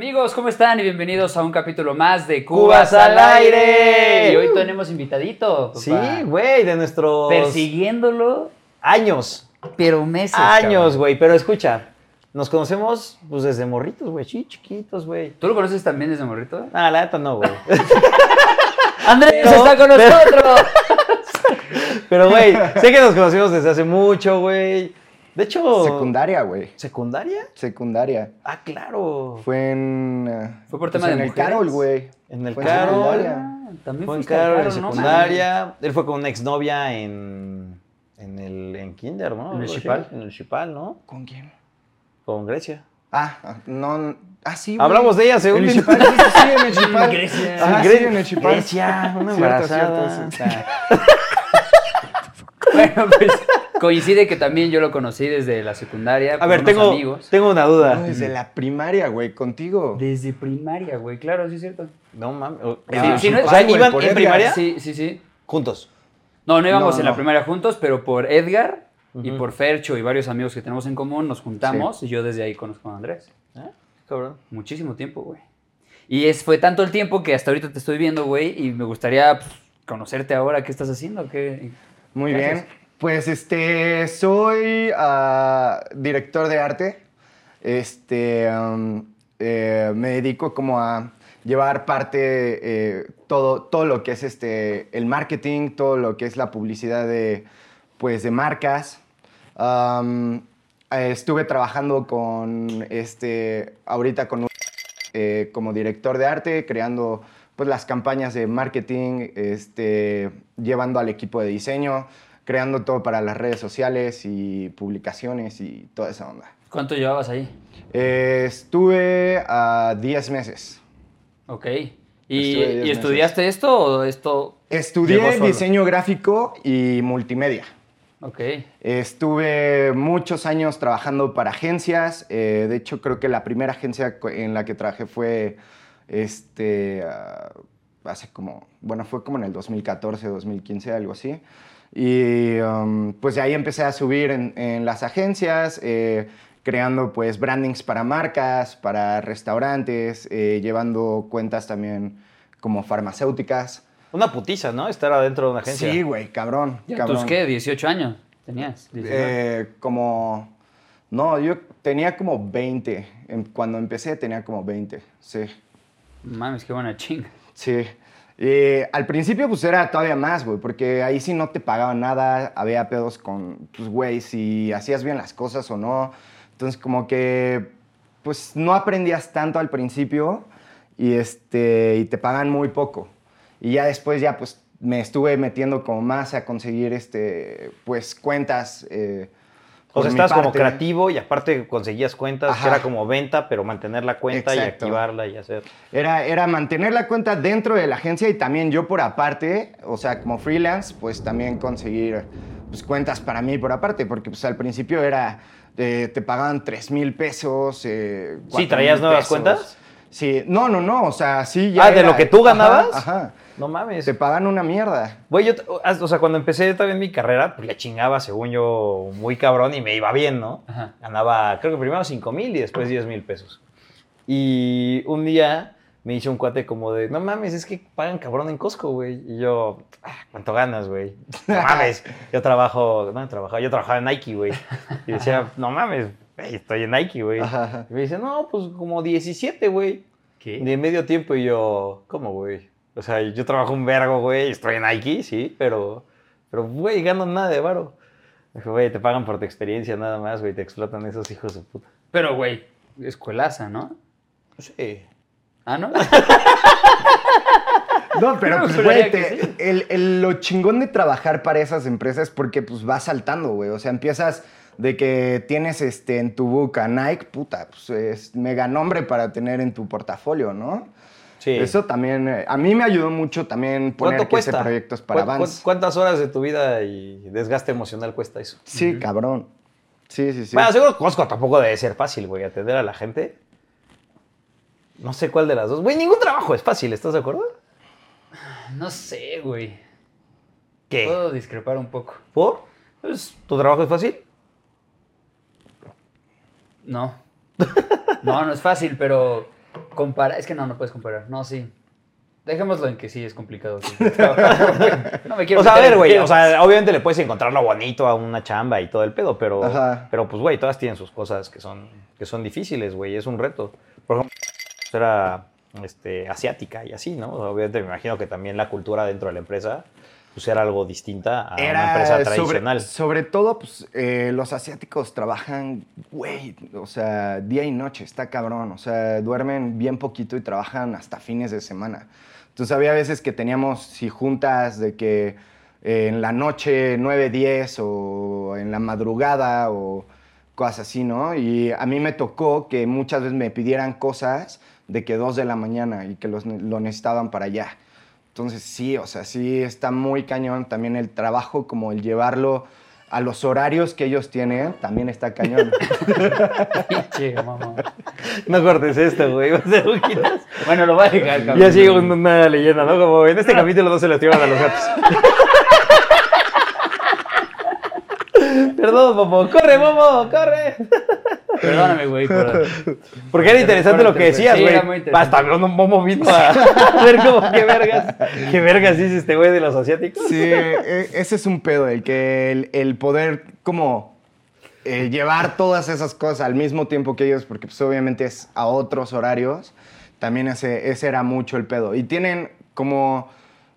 Amigos, ¿cómo están? Y bienvenidos a un capítulo más de Cubas al aire. Y hoy tenemos invitadito. papá. Sí, güey, de nuestros Persiguiéndolo, años. pero meses. Años, güey. Pero escucha, nos conocemos pues desde morritos, güey. Sí, chiquitos, güey. ¿Tú lo conoces también desde morrito? Ah, la neta no, güey. ¡Andrés Pero- está con nosotros! Pero, güey, sé que nos conocimos desde hace mucho, güey. De hecho. Secundaria, güey. ¿Secundaria? Secundaria. Ah, claro. Fue en. eh, Fue por tema en de el mujeres. Carol, güey. En el Fue en Carol. secundaria. Ah, También Fue en al Carol, en Carol, ¿no? secundaria. Él fue con una exnovia en. En el en Kinder, ¿no? ¿En el. Chipal? En el Chipal, ¿no? ¿Con quién? Con Grecia. Ah, ah, no. Ah, sí, güey. Hablamos de ella, según En el Chipal, sí, sí, sí, en el Chipal. Grecia. Ajá, Gre- sí, en el Chipal. Grecia, una Cierto, embarazada. cierto, sí. Bueno, pues coincide que también yo lo conocí desde la secundaria. A ver, tengo, amigos. tengo una No, duda. desde la primaria, güey, contigo. Desde primaria, güey, claro, sí es cierto. No mames. O, Ah, sí, no o sea, ay, güey, ¿iban por en Edgar. primaria? Sí, sí, sí. Juntos. No, no íbamos No, en la primaria juntos, pero por Edgar y por Fercho y varios amigos que tenemos en común nos juntamos y yo desde ahí conozco a Andrés. ¿Eh? Cabrón. Muchísimo tiempo, güey. Y es, fue tanto el tiempo que hasta ahorita te estoy viendo, güey, y me gustaría pues, conocerte ahora. ¿Qué estás haciendo? ¿Qué... Muy ¿Qué bien. haces? Pues este, soy ah, director de arte. Este, eh, me dedico como a llevar parte eh, todo, todo lo que es este, el marketing, todo lo que es la publicidad de, pues, de marcas. Estuve trabajando con este, ahorita con eh, como director de arte, creando pues, las campañas de marketing, este, llevando al equipo de diseño, creando todo para las redes sociales y publicaciones y toda esa onda. ¿Cuánto llevabas ahí? Eh, estuve a 10 meses. Ok. ¿Y, ¿y meses. estudiaste esto o esto? Estudié diseño gráfico y multimedia. Ok. Estuve muchos años trabajando para agencias. eh, de hecho, creo que la primera agencia en la que trabajé fue este, ah, hace como, bueno, fue como en el 2014, 2015, algo así. Y um, pues de ahí empecé a subir en, en las agencias, eh, creando pues brandings para marcas, para restaurantes, eh, llevando cuentas también como farmacéuticas. Una putiza, ¿no? Estar adentro de una agencia. Sí, güey, cabrón. ¿Ya cabrón. ¿Tus qué? ¿18 años tenías? 19. Eh, como. No, yo tenía como 20. Em- Cuando empecé tenía como 20. Sí. Mames, qué buena chinga. Sí. Eh, al principio, pues era todavía más, güey, porque ahí sí no te pagaban nada. Había pedos con, pues, güey, si hacías bien las cosas o no. Entonces, como que, pues no aprendías tanto al principio y, este, y te pagan muy poco. Y ya después, ya, pues me estuve metiendo como más a conseguir, este, pues, cuentas. eh, O sea, estabas como creativo y aparte conseguías cuentas, que era como venta, pero mantener la cuenta y activarla y hacer. Era, era mantener la cuenta dentro de la agencia y también yo por aparte, o sea, como freelance, pues también conseguir pues, cuentas para mí por aparte, porque pues al principio era, eh, te pagaban 3 mil pesos. eh, Sí, 4,000 ¿traías nuevas pesos. cuentas? Sí, no, no, no, o sea, sí ya Ah, ¿de lo que tú ganabas? Ajá, No mames. te pagan una mierda. Güey, yo, o sea, cuando empecé también mi carrera, pues le chingaba, según yo, muy cabrón y me iba bien, ¿no? Ajá. Ganaba, creo que primero 5 mil y después 10 mil pesos. Y un día me hizo un cuate como de, no mames, es que pagan cabrón en Costco, güey. Y yo, "Ah, ¿cuánto ganas, güey? No mames, yo trabajo, no, trabajaba, yo trabajaba en Nike, güey. Y decía, no mames, estoy en Nike, güey. Y me dice, no, pues como 17, güey. ¿Qué? De medio tiempo y yo, ¿cómo, güey? O sea, yo trabajo un vergo, güey, estoy en Nike, sí, pero, pero, güey, gano nada de varo. Dijo, güey, te pagan por tu experiencia nada más, güey, te explotan esos hijos de puta. Pero, güey, escuelaza, ¿no? Sí. Ah, ¿no? No, pero pues, güey, te- sí. el, el- lo chingón de trabajar para esas empresas es porque pues vas saltando, güey. O sea, empiezas de que tienes este, en tu book a Nike, puta, pues es mega nombre para tener en tu portafolio, ¿no? Sí. Eso también, eh, a mí me ayudó mucho también poner ¿Cuánto que ese cuesta? proyecto es para ¿Cuán- Vans. cuán- ¿Cuántas horas de tu vida y desgaste emocional cuesta eso? Sí, cabrón. Sí, sí, sí. Bueno, seguro Costco tampoco debe ser fácil, güey, atender a la gente. No sé cuál de las dos. Güey, ningún trabajo es fácil, ¿estás de acuerdo? No sé, güey. ¿Qué? Puedo discrepar un poco. ¿Por? Pues, ¿Tu trabajo es fácil? No. No, no es fácil, pero Compara, es que no, no puedes comparar. No, sí. Dejémoslo en que sí es complicado. sí. no me quiero O sea, a ver, güey, o sea, obviamente le puedes encontrar lo bonito a una chamba y todo el pedo, pero, Ajá. pero pues, güey, todas tienen sus cosas que son, que son difíciles, güey, es un reto. Por ejemplo, pues, era este, asiática y así, ¿no? O sea, obviamente me imagino que también la cultura dentro de la empresa pues era algo distinta a una empresa tradicional. sobre todo, pues, eh, los asiáticos trabajan, güey, o sea, día y noche, está cabrón. O sea, duermen bien poquito y trabajan hasta fines de semana. Entonces, había veces que teníamos, si juntas de que eh, en la noche 9, 10 o en la madrugada o cosas así, ¿no? Y a mí me tocó que muchas veces me pidieran cosas de que 2 de la mañana y que los, lo necesitaban para allá. Entonces sí, o sea, sí está muy cañón también el trabajo, como el llevarlo a los horarios que ellos tienen, también está cañón. Pinche mamá. No cortes esto, güey, va. Bueno, lo voy a dejar, cabrón. Y así un- una leyenda, ¿no? Como en este capítulo no se les tiran a los gatos. Perdón, Momo. Corre, Momo, corre. Perdóname, güey. Por... Porque era interesante lo que decías, Sí, güey. era muy interesante. Hasta un Momo vino a ver cómo, qué vergas, qué vergas dice este güey de los asiáticos. Sí, e- ese es un pedo, el que el, el poder como eh, llevar todas esas cosas al mismo tiempo que ellos, porque pues obviamente es a otros horarios, también ese, ese era mucho el pedo. Y tienen como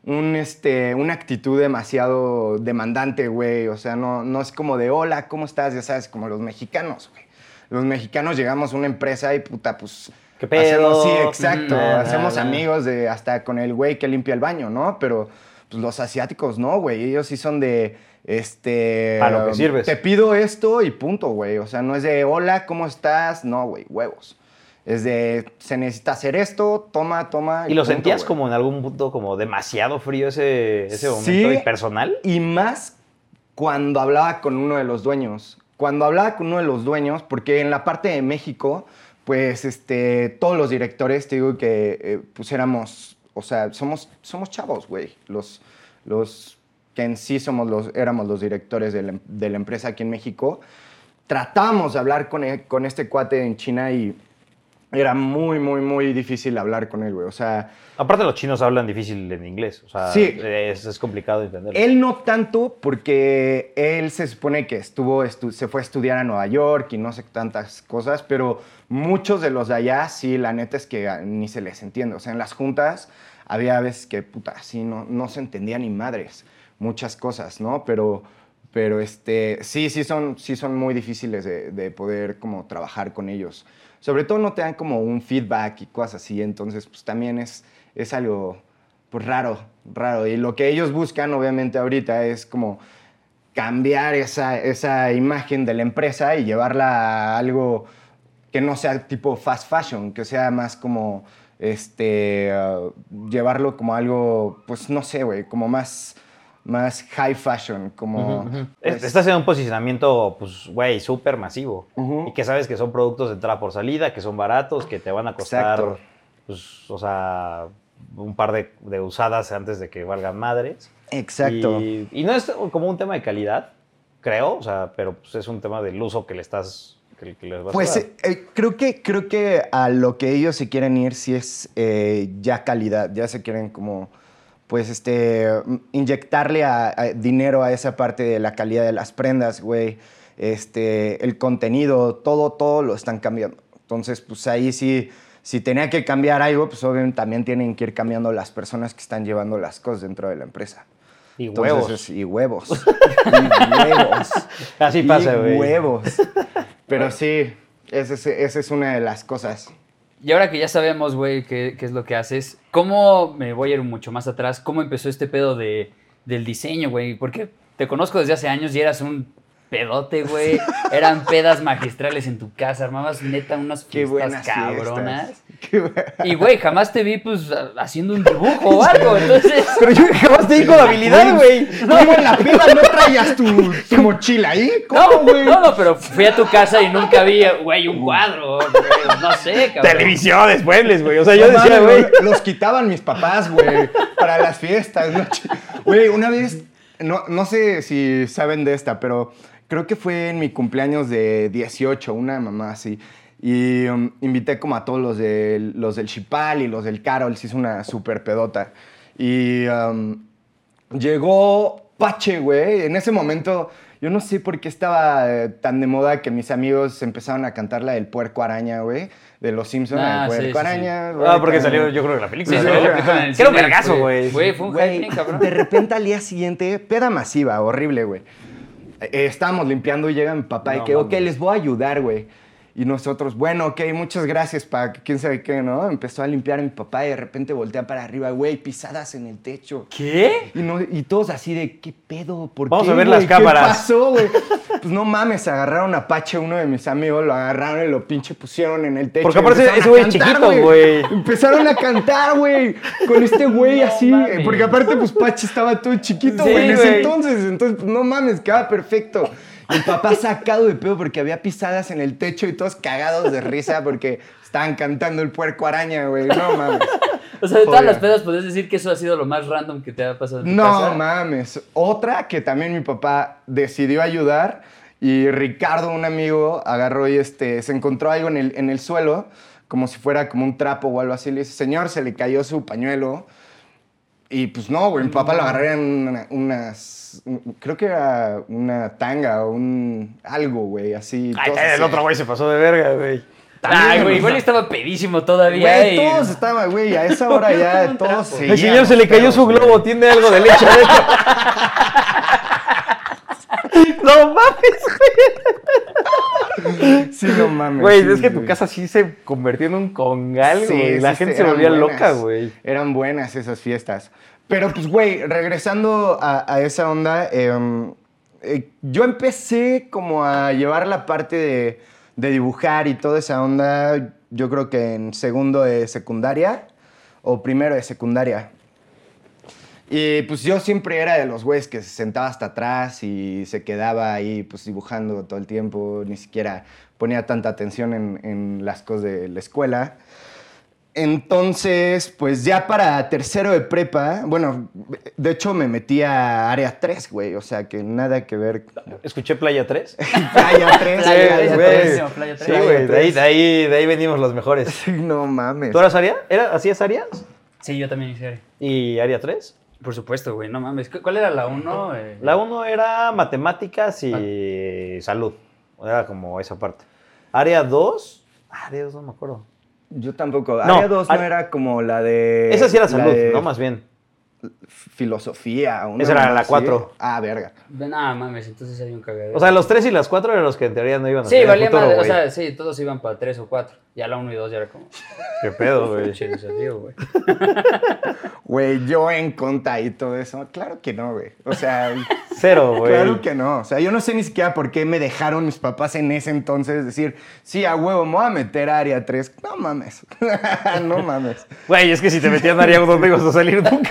un, este, una actitud demasiado demandante, güey. O sea, no, no es como de, hola, ¿cómo estás? Ya sabes, como los mexicanos, güey. Los mexicanos llegamos a una empresa y puta, pues... ¿Qué pedo? hacemos- sí, exacto. Mm, hacemos nada. amigos de hasta con el güey que limpia el baño, ¿no? Pero pues, los asiáticos no, güey. Ellos sí son de, este... Pa' lo que sirves. Te pido esto y punto, güey. O sea, no es de, hola, ¿cómo estás? No, güey, huevos. Es de, se necesita hacer esto, toma, toma. ¿Y lo punto, sentías güey. como en algún punto como demasiado frío ese, ese momento Sí. y personal? Y más cuando hablaba con uno de los dueños. Cuando hablaba con uno de los dueños, porque en la parte de México, pues este, todos los directores, te digo que eh, pues éramos, o sea, somos, somos chavos, güey. Los, los que en sí somos los, éramos los directores de la, em- de la empresa aquí en México. Tratábamos de hablar con, e- con este cuate en China y era muy, muy, muy difícil hablar con él, güey. O sea, Aparte los chinos hablan difícil en inglés, o sea, Sí. es, es complicado entenderlo. Él no tanto porque él se supone que estuvo estu- se fue a estudiar a Nueva York y no sé tantas cosas, pero muchos de los de allá sí, la neta es que ni se les entiende. O sea, en las juntas había veces que, puta, sí, no, no se entendía ni madres muchas cosas, ¿no? Pero, pero este, sí, sí son, sí son muy difíciles de, de poder como trabajar con ellos. Sobre todo no te dan como un feedback y cosas así, entonces pues también es, es algo pues raro, raro. Y lo que ellos buscan, obviamente, ahorita es como cambiar esa, esa imagen de la empresa y llevarla a algo que no sea tipo fast fashion, que sea más como, este, uh, llevarlo como algo, pues no sé, güey, como más, más high fashion, como... Es- pues, Estás en un posicionamiento, pues, güey, súper masivo. Y que sabes que son productos de entrada por salida, que son baratos, que te van a costar, Exacto. pues, o sea, un par de, de usadas antes de que valgan madres. Exacto. Y, y no es como un tema de calidad, creo, o sea, pero pues, es un tema del uso que le estás, que, que les vas Pues a dar. eh, eh, creo, que, creo que a lo que ellos se quieren ir sí es eh, ya calidad, ya se quieren como, pues, este, inyectarle a, a dinero a esa parte de la calidad de las prendas, güey, este, el contenido, todo, todo lo están cambiando. Entonces, pues ahí sí, si tenía que cambiar algo, pues obviamente también tienen que ir cambiando las personas que están llevando las cosas dentro de la empresa. Y Entonces, huevos. es- y huevos. y huevos. Así pasa, güey. huevos. Pero sí, esa es, esa es una de las cosas. Y ahora que ya sabemos, güey, qué, qué es lo que haces, ¿cómo, me voy a ir mucho más atrás, cómo empezó este pedo de, del diseño, güey? Porque te conozco desde hace años y eras un pedote, güey. Eran pedas magistrales en tu casa, armabas neta unas Qué fiestas buenas cabronas. fiestas. Y, güey, jamás te vi, pues, a- haciendo un dibujo o algo, entonces... Pero yo jamás te di con habilidad, güey. No, en la pila no traías tu, tu mochila ahí. No, ¿Cómo, güey? no, no, pero fui a tu casa y nunca vi, güey, un cuadro, güey, no sé, cabrón. Televisiones, muebles, güey. O sea, yo No decía, güey. Los quitaban mis papás, güey, para las fiestas. Güey, una vez, no, no sé si saben de esta, pero creo que fue en mi cumpleaños de 18, una mamá así. Y um, invité como a todos los, del- los del Chipal y los del Carol, se hizo una super pedota. Y um, llegó Pache, güey. En ese momento, yo no sé por qué estaba eh, tan de moda que mis amigos empezaron a cantar la del puerco araña, güey. De los Simpsons, Ah, el sí, puerco sí, sí. araña. Ah, porque salió, yo creo que la película. Sí, Sí, sí, ajá. Que era un vergazo, güey. Güey, fue un Güey, hype cabrón. De repente al día siguiente, peda masiva, horrible, güey. Eh, estábamos limpiando y llega mi papá No y que, ok, mames. les voy a ayudar, güey. Y nosotros, bueno, ok, muchas gracias, pa, quién sabe qué, ¿no? Empezó a limpiar mi papá y de repente voltea para arriba, güey, pisadas en el techo. ¿Qué? Y, no- y todos así de, ¿qué pedo? ¿Por Vamos qué, a ver güey? las cámaras. ¿Qué pasó, güey? Pues no mames, agarraron a Pache, uno de mis amigos, lo agarraron y lo pinche pusieron en el techo. Porque aparte ese a güey chiquito, güey. Empezaron a cantar, güey, con este güey No así. mames. eh, Porque aparte, pues Pache estaba todo chiquito, Sí, güey, en ese entonces. Entonces, pues, no mames, quedaba perfecto. Y el papá sacado de pedo porque había pisadas en el techo y todos cagados de risa porque estaban cantando el puerco araña, güey. No mames. O sea, de todas Joder. las pedas, ¿podrías decir que eso ha sido lo más random que te ha pasado en tu No casa? mames. Otra que también mi papá decidió ayudar y Ricardo, un amigo, agarró y este, se encontró algo en el, en el suelo, como si fuera como un trapo o algo así. Le dice, señor, se le cayó su pañuelo. Y pues no, güey, mi papá lo agarró en una- unas, creo que era una tanga o un algo, güey, así. Ay, todos el así. otro güey se pasó de verga, güey. Ay, güey, o igual sea, estaba pedísimo todavía. Güey, y- todos estaban, güey, a esa hora ya todos El señor seguíamos se le cayó pedos, su güey. globo, tiene algo de leche adentro. no mames, Sí, no mames. güey. sí, es que tu casa sí se convirtió en un congal, Sí, güey. La sí, gente sí, se volvía buenas. loca, güey. Eran buenas esas fiestas. Pero pues, güey, regresando a, a esa onda, em, eh, yo empecé como a llevar la parte de, de dibujar y toda esa onda, yo creo que en segundo de secundaria o primero de secundaria. Y pues yo siempre era de los güeyes que se sentaba hasta atrás y se quedaba ahí pues dibujando todo el tiempo, ni siquiera ponía tanta atención en, en las cosas de la escuela. Entonces, pues ya para tercero de prepa, bueno, de hecho me metí a área 3, güey, o sea que nada que ver. Escuché Playa 3. Playa 3, Playa güey. tres, güey. no, Playa Sí, tres. güey. De ahí, de, ahí, de ahí venimos los mejores. Sí, no mames. ¿Tú eras Aria? ¿Era, ¿Hacías Arias? Sí, yo también hice. ¿Y Aria 3? Por supuesto, güey, no mames. ¿Cu- ¿Cuál era la 1? La 1 era matemáticas y salud. Era como esa parte. Área 2. Área 2 no me acuerdo. Yo tampoco. No, área 2 no era como la de... Esa sí era salud, de no más bien. Filosofía. una Esa era la así. cuatro. Ah, verga. Nada mames, entonces hay un cagadero. O sea, los 3 y las 4 eran los que en teoría no iban a sí, valía futuro, madre. O sea, sí, todos iban para 3 o 4. Ya la 1 y 2 ya era como. Qué pedo, güey. Desafío, güey. Güey, yo en conta y todo eso. Claro que no, güey. O sea... Cero, güey. Claro que no. O sea, yo no sé ni siquiera por qué me dejaron mis papás en ese entonces decir, sí, a huevo, me voy a meter a área 3. No mames. no mames. Güey, es que si te metían a Área 1 no ibas a salir nunca.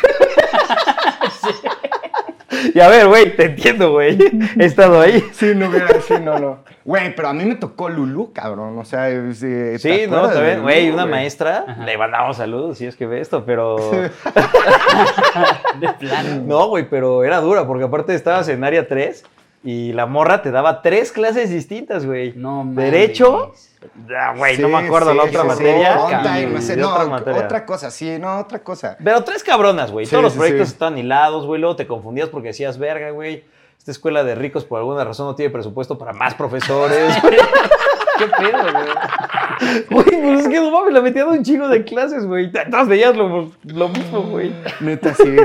Y a ver, güey, te entiendo, güey. He estado ahí. Sí, no hubiera, sí, no, no. Güey, pero a mí me tocó Lulú, cabrón. O sea, sí, ¿te Sí, no, también, güey, una maestra, le mandamos saludos si es que ve esto, pero... De plano. No, güey, pero era dura, porque aparte estabas en área 3 y la morra te daba tres clases distintas, güey. No mames. Derecho, ah, güey, no me acuerdo sí, la otra sí, materia. y y no sé, de no, otra materia. otra cosa, sí, no, otra cosa. Pero tres cabronas, güey. Sí, Todos los proyectos sí. estaban hilados, güey. Luego te confundías porque decías, verga, güey. Esta escuela de ricos por alguna razón no tiene presupuesto para más profesores. ¿Qué pedo, güey? Güey, pues es que no mames, la metían un chingo de clases, güey. Todas veías lo, lo mismo, güey. Neta, sí.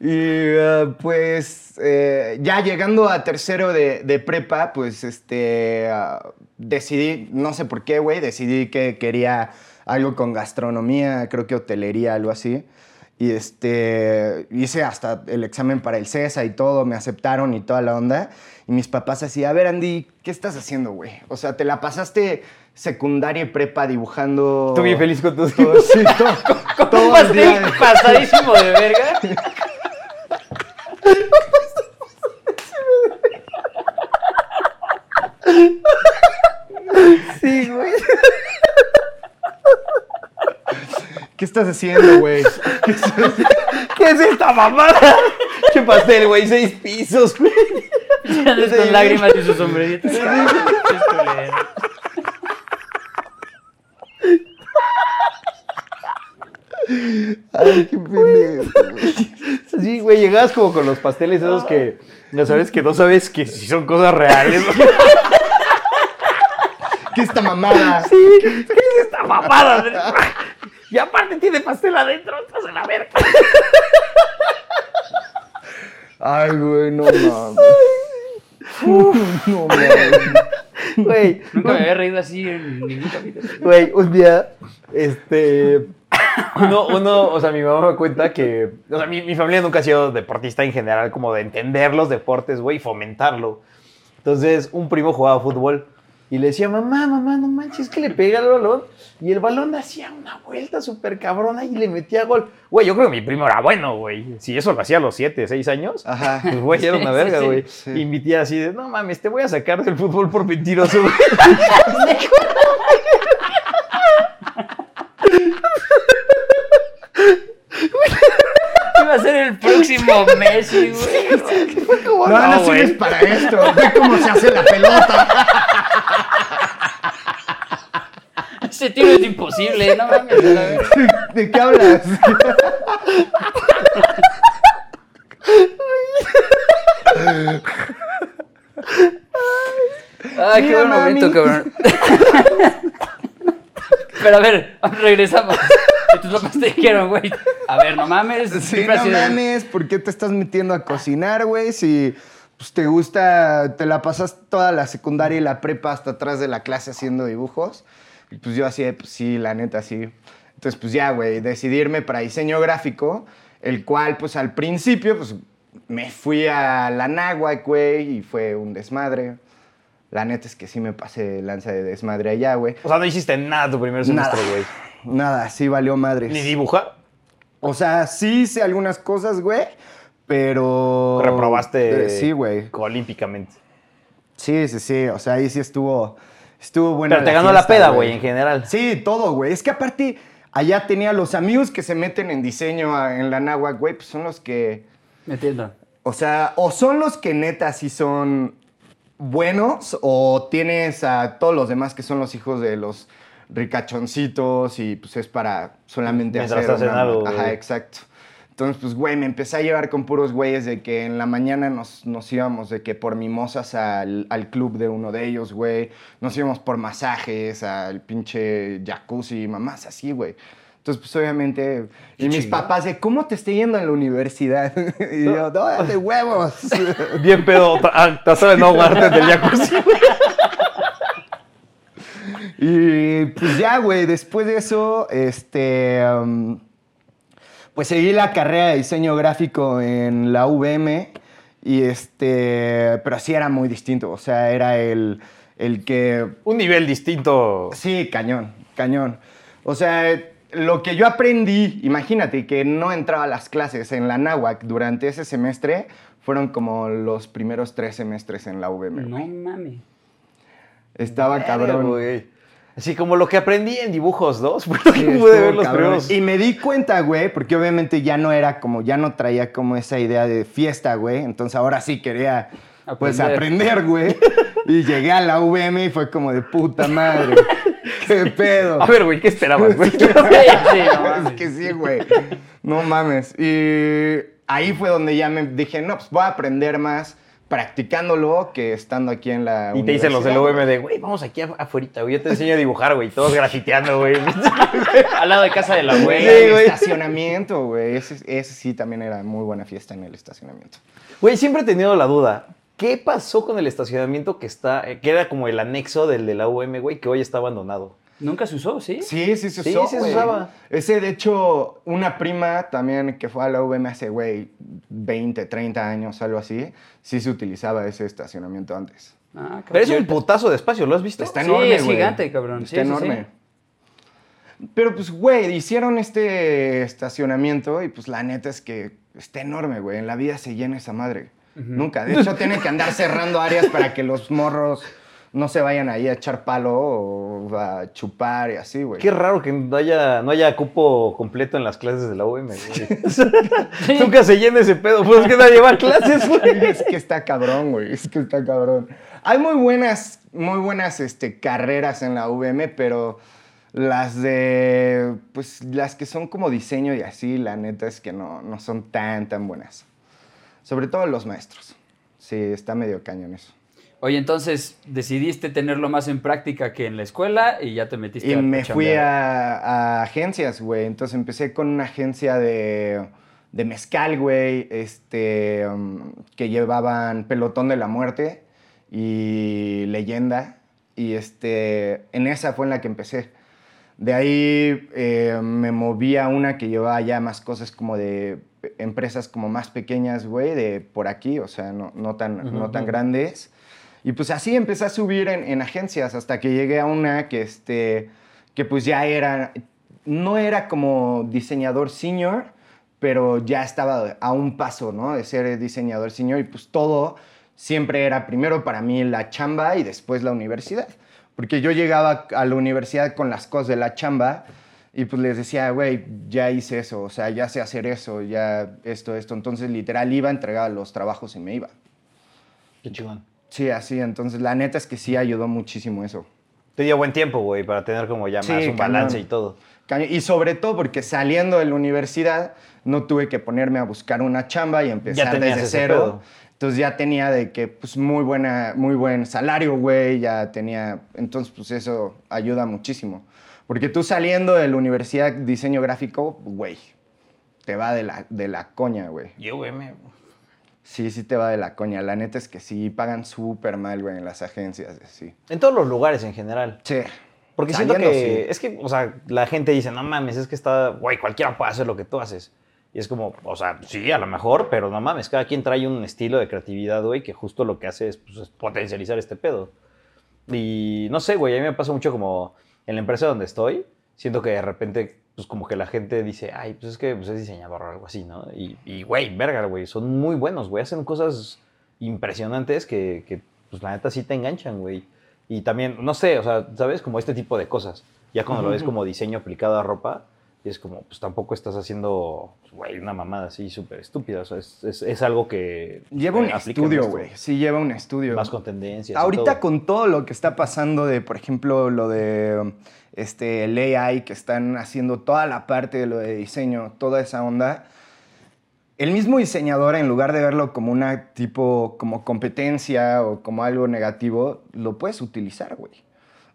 Y eh, pues eh, ya llegando a tercero de, de prepa, pues este ah, decidí, no sé por qué, güey, decidí que quería algo con gastronomía, creo que hotelería, algo así. Y este, hice hasta el examen para el CESA y todo, me aceptaron y toda la onda. Y mis papás así, a ver Andy, ¿qué estás haciendo, güey? O sea, te la pasaste secundaria y prepa dibujando... Estoy bien feliz con tus todo, sí, todo, todo Un pastel pasadísimo de verga. Sí, güey. ¿Qué estás haciendo, güey? ¿Qué, es esta mamada? ¿Qué pastel, güey? Seis pisos, güey. Con lágrimas y su sombrerito. Ay, qué pendejo. Sí, güey, llegabas como con los pasteles esos que ya sabes que no sabes que si son cosas reales. ¿Qué esta mamada? ¿Qué es esta mamada? Y aparte tiene pastel adentro, estás en la verga. Ay, güey, no mames. No mames. Güey, Nunca me había reído así en ningún capítulo. Güey, un día, este. Uno, uno, o sea, mi mamá me cuenta que. O sea, mi, mi familia nunca ha sido deportista en general, como de entender los deportes, güey, y fomentarlo. Entonces, un primo jugaba fútbol y le decía, mamá, mamá, no manches, que le pega el balón. Y el balón hacía una vuelta súper cabrona y le metía gol. Güey, yo creo que mi primo era bueno, güey. Si eso lo hacía a los 7, 6 años. Ajá. Pues, güey, era una Sí, verga, sí, sí. güey. Sí. Y mi tía así de, no mames, te voy a sacar del fútbol por mentiroso, güey. Iba a ser el próximo Messi, güey. No, no, no, güey. sirves para esto. Ve cómo se hace la pelota. Ese tiro es imposible, no mames. ¿De qué hablas? Ay, qué buen momento, cabrón. Pero a ver, regresamos. Y tus papás te dijeron, güey, a ver, no mames. Sí, no mames, ¿por qué te estás metiendo a cocinar, güey? Si pues, te gusta, te la pasas toda la secundaria y la prepa hasta atrás de la clase haciendo dibujos. Y pues yo así, pues sí, la neta, sí. Entonces, pues ya, güey, decidirme para diseño gráfico, el cual, pues al principio, pues me fui a la náhuac, güey, y fue un desmadre. La neta es que sí me pasé lanza de desmadre allá, güey. O sea, no hiciste nada tu primer semestre, güey. Nada, sí valió madres. Ni dibujar. O sea, sí hice algunas cosas, güey, pero... Reprobaste. Eh, Sí, güey. Olímpicamente. Sí, sí, sí. O sea, ahí sí estuvo, estuvo buena Pero te ganó la peda, güey, en general. Sí, todo, güey. Es que aparte, allá tenía los amigos que se meten en diseño en la náhuac, güey, pues son los que... Me entiendo. O sea, o son los que neta sí son buenos, o tienes a todos los demás que son los hijos de los ricachoncitos y pues es para solamente Mientras hacer una- algo, Ajá, güey. exacto. Entonces, pues, güey, me empecé a llevar con puros güeyes de que en la mañana nos, nos íbamos de que por mimosas al, al club de uno de ellos, güey. Nos íbamos por masajes, al pinche jacuzzi, mamás así, güey. Entonces, pues, obviamente... Y mis papás de, ¿cómo te estoy yendo en la universidad? y yo, no, de huevos. Bien pedo, tra- ah, de no del jacuzzi. Y pues ya, güey, después de eso, este, um, pues seguí la carrera de diseño gráfico en la VM y este, pero sí era muy distinto, o sea, era el, el que, Un nivel distinto. sí, cañón, cañón. O sea, lo que yo aprendí, imagínate que no entraba a las clases en la náhuac durante ese semestre, fueron como los primeros tres semestres en la VM. No mames. Estaba cabrón. güey. Así como lo que aprendí en dibujos 2, fue lo que Sí, pude estuvo ver los cabrón. primeros. Y me di cuenta, güey, porque obviamente ya no era como, ya no traía como esa idea de fiesta, güey. Entonces ahora sí quería, pues, Aprender. aprender, güey. Y llegué a la VM y fue como de puta madre. ¿Qué pedo? A ver, güey, ¿qué esperabas, güey? Sí, sí, no es que sí, güey. No mames. Y ahí fue donde ya me dije, no, pues voy a aprender más practicándolo que estando aquí en la Y te dicen los del UM de, güey, vamos aquí af- afuera, güey. Yo te enseño a dibujar, güey. Todos grafiteando, güey. Al lado de casa de la Güey, abuela. el Sí, güey. estacionamiento, güey. Ese, ese sí también era muy buena fiesta en el estacionamiento. Güey, siempre he tenido la duda. ¿Qué pasó con el estacionamiento que está, eh, que era como el anexo del de la UM, güey, que hoy está abandonado? Nunca se usó, ¿sí? Sí, sí se Sí, usó, sí se güey. usaba. Ese, de hecho, una prima también que fue a la UVM hace, güey, 20, 30 años, algo así, sí se utilizaba ese estacionamiento antes. Ah, cabrón. Pero es un putazo de espacio, ¿lo has visto? Está Sí, enorme, es güey. gigante, cabrón. Está Sí, sí, enorme. sí. Pero pues, güey, hicieron este estacionamiento y pues la neta es que está enorme, güey. En la vida se llena esa madre. Nunca. De hecho, tienen que andar cerrando áreas para que los morros no se vayan ahí a echar palo o a chupar y así, güey. Qué raro que no haya, no haya cupo completo en las clases de la UM, güey. Nunca se llena ese pedo, pues que nadie va a clases, güey. es que está cabrón, güey. Es que está cabrón. Hay muy buenas, muy buenas este, carreras en la UVM, pero Las de, pues las que son como diseño y así, la neta es que no, no son tan, tan buenas. Sobre todo los maestros. Sí, está medio cañón eso. Oye, entonces decidiste tenerlo más en práctica que en la escuela y ya te metiste Y a me fui a, a agencias, güey. Entonces empecé con una agencia de, de mezcal, güey, este, um, que llevaban Pelotón de la Muerte y Leyenda. Y este, en esa fue en la que empecé. De ahí eh, me moví a una que llevaba ya más cosas como de empresas como más pequeñas, güey, de por aquí, o sea, no, no tan, no tan grandes. Y pues así empecé a subir en, en agencias hasta que llegué a una que, este, que pues ya era, no era como diseñador senior, pero ya estaba a un paso, ¿no? De ser diseñador senior y pues todo siempre era primero para mí la chamba y después la universidad. Porque yo llegaba a la universidad con las cosas de la chamba y pues les decía, güey, ya hice eso, o sea, ya sé hacer eso, ya esto, esto. Entonces literal iba, entregaba los trabajos y me iba. Qué chingón. Sí, así, entonces la neta es que sí ayudó muchísimo eso. Te dio buen tiempo, güey, para tener como ya más Sí, un cañón. balance y todo. Y sobre todo porque saliendo de la universidad no tuve que ponerme a buscar una chamba y empezar desde cero. pedo. Entonces ya tenía de que, pues, muy, buena, muy buen salario, güey, ya tenía... Entonces, pues, eso ayuda muchísimo. Porque tú saliendo de la universidad diseño gráfico, güey, te va de la, de la coña, güey. Yo, güey, me... Sí, sí te va de la coña. La neta es que sí, pagan súper mal, güey, en las agencias, sí. En todos los lugares en general. Sí. Porque siento Saliendo, que, sí. es que, o sea, la gente dice, no mames, es que está, güey, cualquiera puede hacer lo que tú haces. Y es como, o sea, sí, a lo mejor, pero no mames, cada quien trae un estilo de creatividad, güey, que justo lo que hace es, pues, es potencializar este pedo. Y no sé, güey, a mí me pasa mucho como en la empresa donde estoy, siento que de repente, pues como que la gente dice, ay, pues es que pues, es diseñador o algo así, ¿no? Y, güey, verga, güey, son muy buenos, güey, hacen cosas impresionantes que, que, pues la neta sí te enganchan, güey. Y también, no sé, o sea, ¿sabes? Como este tipo de cosas. Ya cuando lo ves como diseño aplicado a ropa, es como, pues tampoco estás haciendo, pues, güey, una mamada así súper estúpida. O sea, es, es, es algo que... Lleva un eh, en estudio, güey. Sí, lleva un estudio. Más con tendencias. Ahorita todo. con todo lo que está pasando de, por ejemplo, lo de este, el AI, que están haciendo toda la parte de lo de diseño, toda esa onda, el mismo diseñador, en lugar de verlo como una tipo, como competencia o como algo negativo, lo puedes utilizar, güey.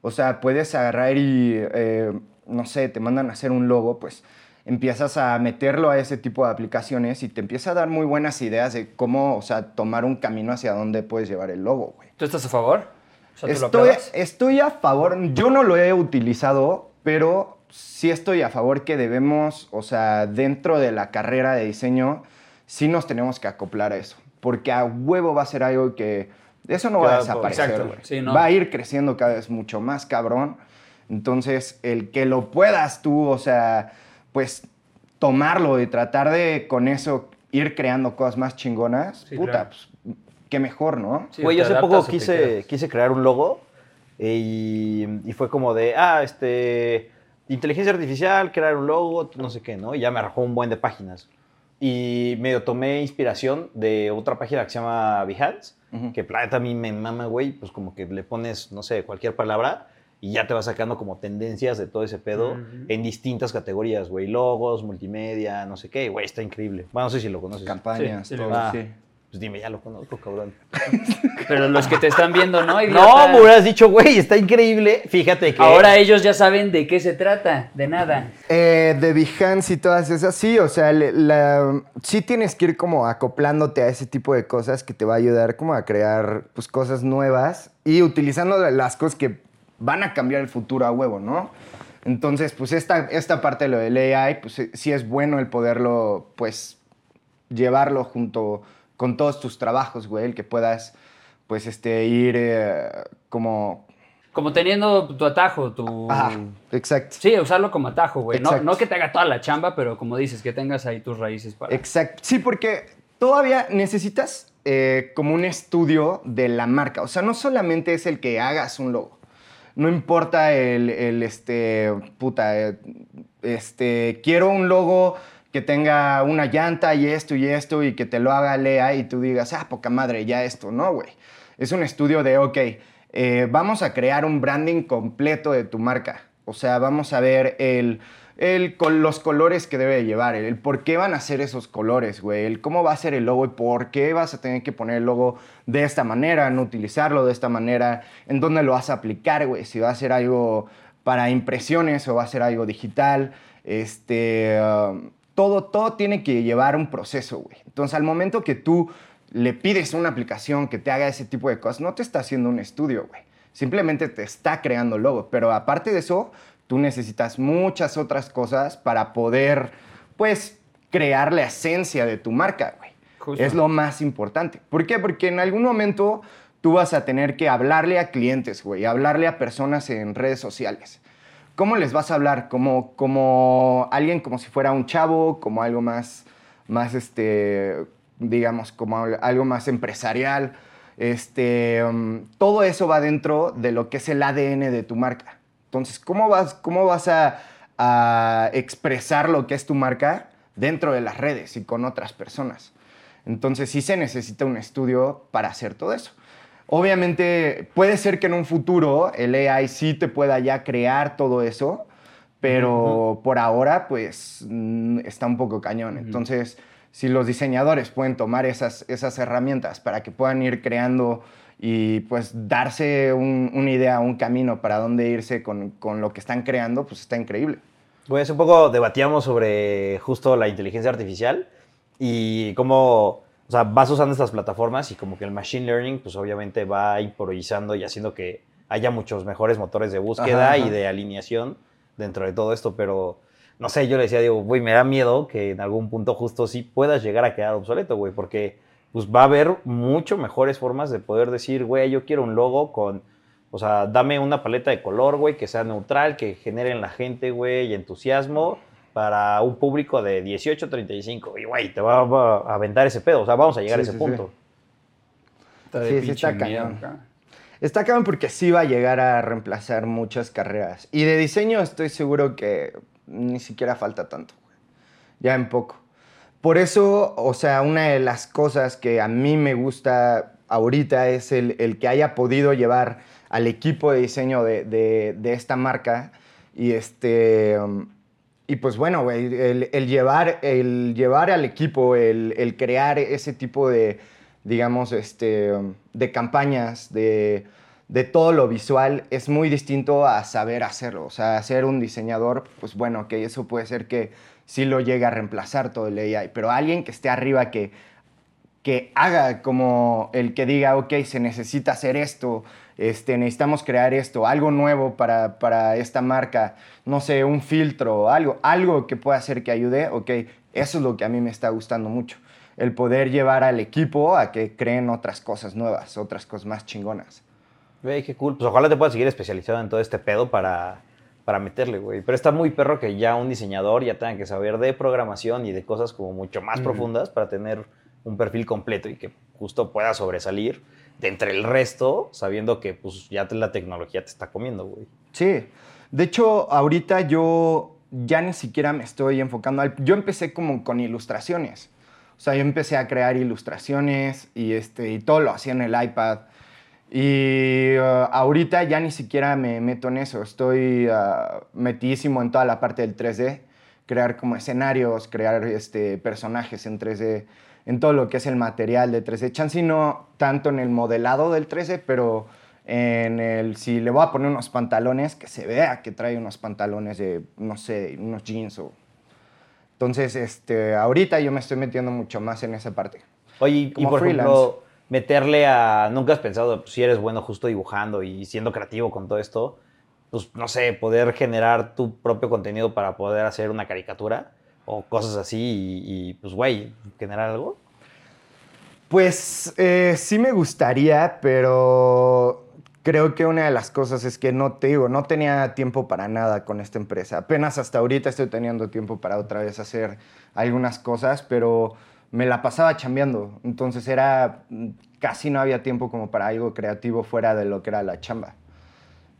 O sea, puedes agarrar y, eh, no sé, te mandan a hacer un logo, pues empiezas a meterlo a ese tipo de aplicaciones y te empieza a dar muy buenas ideas de cómo, o sea, tomar un camino hacia dónde puedes llevar el logo, güey. ¿Tú estás a favor? O sea, ¿tú lo Estoy, estoy a favor, yo no lo he utilizado, pero sí estoy a favor que debemos, o sea, dentro de la carrera de diseño, sí nos tenemos que acoplar a eso, porque a huevo va a ser algo que eso no va a desaparecer, exacto, güey. sí, ¿no? va a ir creciendo cada vez mucho más, cabrón. Entonces, el que lo puedas tú, o sea, pues tomarlo y tratar de con eso ir creando cosas más chingonas, Sí, puta, claro. pues, qué mejor, ¿no? Sí, Güey, yo hace poco quise, quise crear un logo eh, y, y fue como de, ah, este, inteligencia artificial, crear un logo, no sé qué, ¿no? Y ya me arrojó un buen de páginas. Y medio tomé inspiración de otra página que se llama Behance, Ujú. que planeta a mí me mama, güey, pues como que le pones, no sé, cualquier palabra y ya te va sacando como tendencias de todo ese pedo Ujú. en distintas categorías, güey, logos, multimedia, no sé qué, güey, está increíble. Bueno, no sé si lo conoces. Campañas, Sí, sí, todo, Ah, sí. Pues dime, ya lo conozco, cabrón. Pero los que te están viendo, ¿no? No, me hubieras dicho, güey, está increíble. Fíjate que. Ahora ellos ya saben de qué se trata, de nada. Eh, de Behance y todas esas, sí, o sea, la- sí tienes que ir como acoplándote a ese tipo de cosas que te va a ayudar como a crear pues, cosas nuevas y utilizando las cosas que van a cambiar el futuro a huevo, ¿no? Entonces, pues esta, esta parte de lo del AI, pues sí es bueno el poderlo, pues, llevarlo junto con todos tus trabajos, güey, el que puedas, pues, este, ir eh, como... Como teniendo tu atajo, tu... Ajá, exacto. Sí, usarlo como atajo, güey. No, no que te haga toda la chamba, pero como dices, que tengas ahí tus raíces para... Exacto. Sí, porque todavía necesitas eh, como un estudio de la marca. O sea, no solamente es el que hagas un logo. No importa el, el, este, puta, eh, este, quiero un logo que tenga una llanta y esto y esto y que te lo haga Lea y tú digas, ah, poca madre, ya esto. No, güey. Es un estudio de, ok, eh, vamos a crear un branding completo de tu marca. O sea, vamos a ver el, el, con los colores que debe llevar, el, por qué van a ser esos colores, güey, el cómo va a ser el logo y por qué vas a tener que poner el logo de esta manera, no utilizarlo de esta manera, en dónde lo vas a aplicar, güey, si va a ser algo para impresiones o va a ser algo digital, este, um, todo, todo tiene que llevar un proceso, güey. Entonces, al momento que tú le pides a una aplicación que te haga ese tipo de cosas, no te está haciendo un estudio, güey. Simplemente te está creando logo. Pero aparte de eso, tú necesitas muchas otras cosas para poder, pues, crear la esencia de tu marca, güey. Justo. Es lo más importante. ¿Por qué? Porque en algún momento tú vas a tener que hablarle a clientes, güey, hablarle a personas en redes sociales. ¿Cómo les vas a hablar? Como, como alguien como si fuera un chavo, como algo más, más este, digamos, como algo más empresarial. Este, um, todo eso va dentro de lo que es el ADN de tu marca. Entonces, ¿cómo vas, cómo vas a, a expresar lo que es tu marca dentro de las redes y con otras personas? Entonces, sí se necesita un estudio para hacer todo eso. Obviamente, puede ser que en un futuro el AI sí te pueda ya crear todo eso, pero por ahora, pues, mm, está un poco cañón. Entonces, si los diseñadores pueden tomar esas, esas herramientas para que puedan ir creando y pues darse un- una idea, un camino para dónde irse con, con lo que están creando, pues está increíble. Pues un poco debatíamos sobre justo la inteligencia artificial y cómo, o sea, vas usando estas plataformas y como que el machine learning, pues obviamente va improvisando y haciendo que haya muchos mejores motores de búsqueda Ajá, y ajá. de alineación dentro de todo esto, pero no sé, yo le decía, digo, güey, me da miedo que en algún punto justo sí puedas llegar a quedar obsoleto, güey, porque pues va a haber mucho mejores formas de poder decir, güey, yo quiero un logo con, o sea, dame una paleta de color, güey, que sea neutral, que genere en la gente, güey, entusiasmo para un público de 18 35. Y, güey, te va, va a aventar ese pedo, o sea, vamos a llegar Sí, a ese sí, punto. Sí, sí está cañón. Está cabrón porque sí va a llegar a reemplazar muchas carreras. Y de diseño estoy seguro que ni siquiera falta tanto. Ya en poco. Por eso, o sea, una de las cosas que a mí me gusta ahorita es el, el que haya podido llevar al equipo de diseño de, de- de esta marca. Y este. um, y pues bueno, güey, el, llevar, el llevar al equipo, el, crear ese tipo de, digamos, este, de campañas, de, de todo lo visual, es muy distinto a saber hacerlo. O sea, ser un diseñador, pues bueno, que eso puede ser que sí lo llegue a reemplazar todo el AI, pero alguien que esté arriba, que, que haga como el que diga, ok, se necesita hacer esto, este, necesitamos crear esto, algo nuevo para, para esta marca, no sé, un filtro, algo, algo que pueda hacer que ayude, ok, eso es lo que a mí me está gustando mucho, el poder llevar al equipo a que creen otras cosas nuevas, otras cosas más chingonas. Güey, qué cool. Pues ojalá te puedas seguir especializado en todo este pedo para, para meterle, güey. Pero está muy perro que ya un diseñador ya tenga que saber de programación y de cosas como mucho más profundas para tener un perfil completo y que justo pueda sobresalir de entre el resto, sabiendo que pues ya la tecnología te está comiendo, güey. Sí, de hecho, ahorita yo ya ni siquiera me estoy enfocando al... Yo empecé como con ilustraciones. O sea, yo empecé a crear ilustraciones y, este, y todo lo hacía en el iPad. Y uh, ahorita ya ni siquiera me meto en eso. Estoy uh, metidísimo en toda la parte del 3D. Crear como escenarios, crear este, personajes en 3D, en todo lo que es el material de 3D. Chance y no tanto en el modelado del 3D, pero en el, si le voy a poner unos pantalones, que se vea que trae unos pantalones de, no sé, unos jeans o... Entonces, este, ahorita yo me estoy metiendo mucho más en esa parte. Oye, y Como por freelance. ejemplo, meterle a. Nunca has pensado, pues, si eres bueno justo dibujando y siendo creativo con todo esto, pues no sé, poder generar tu propio contenido para poder hacer una caricatura o cosas así y, pues, güey, generar algo. Pues eh, sí me gustaría, pero creo que una de las cosas es que no te digo, no tenía tiempo para nada con esta empresa. Apenas hasta ahorita estoy teniendo tiempo para otra vez hacer algunas cosas, pero me la pasaba chambeando. Entonces era mm, casi no había tiempo como para algo creativo fuera de lo que era la chamba.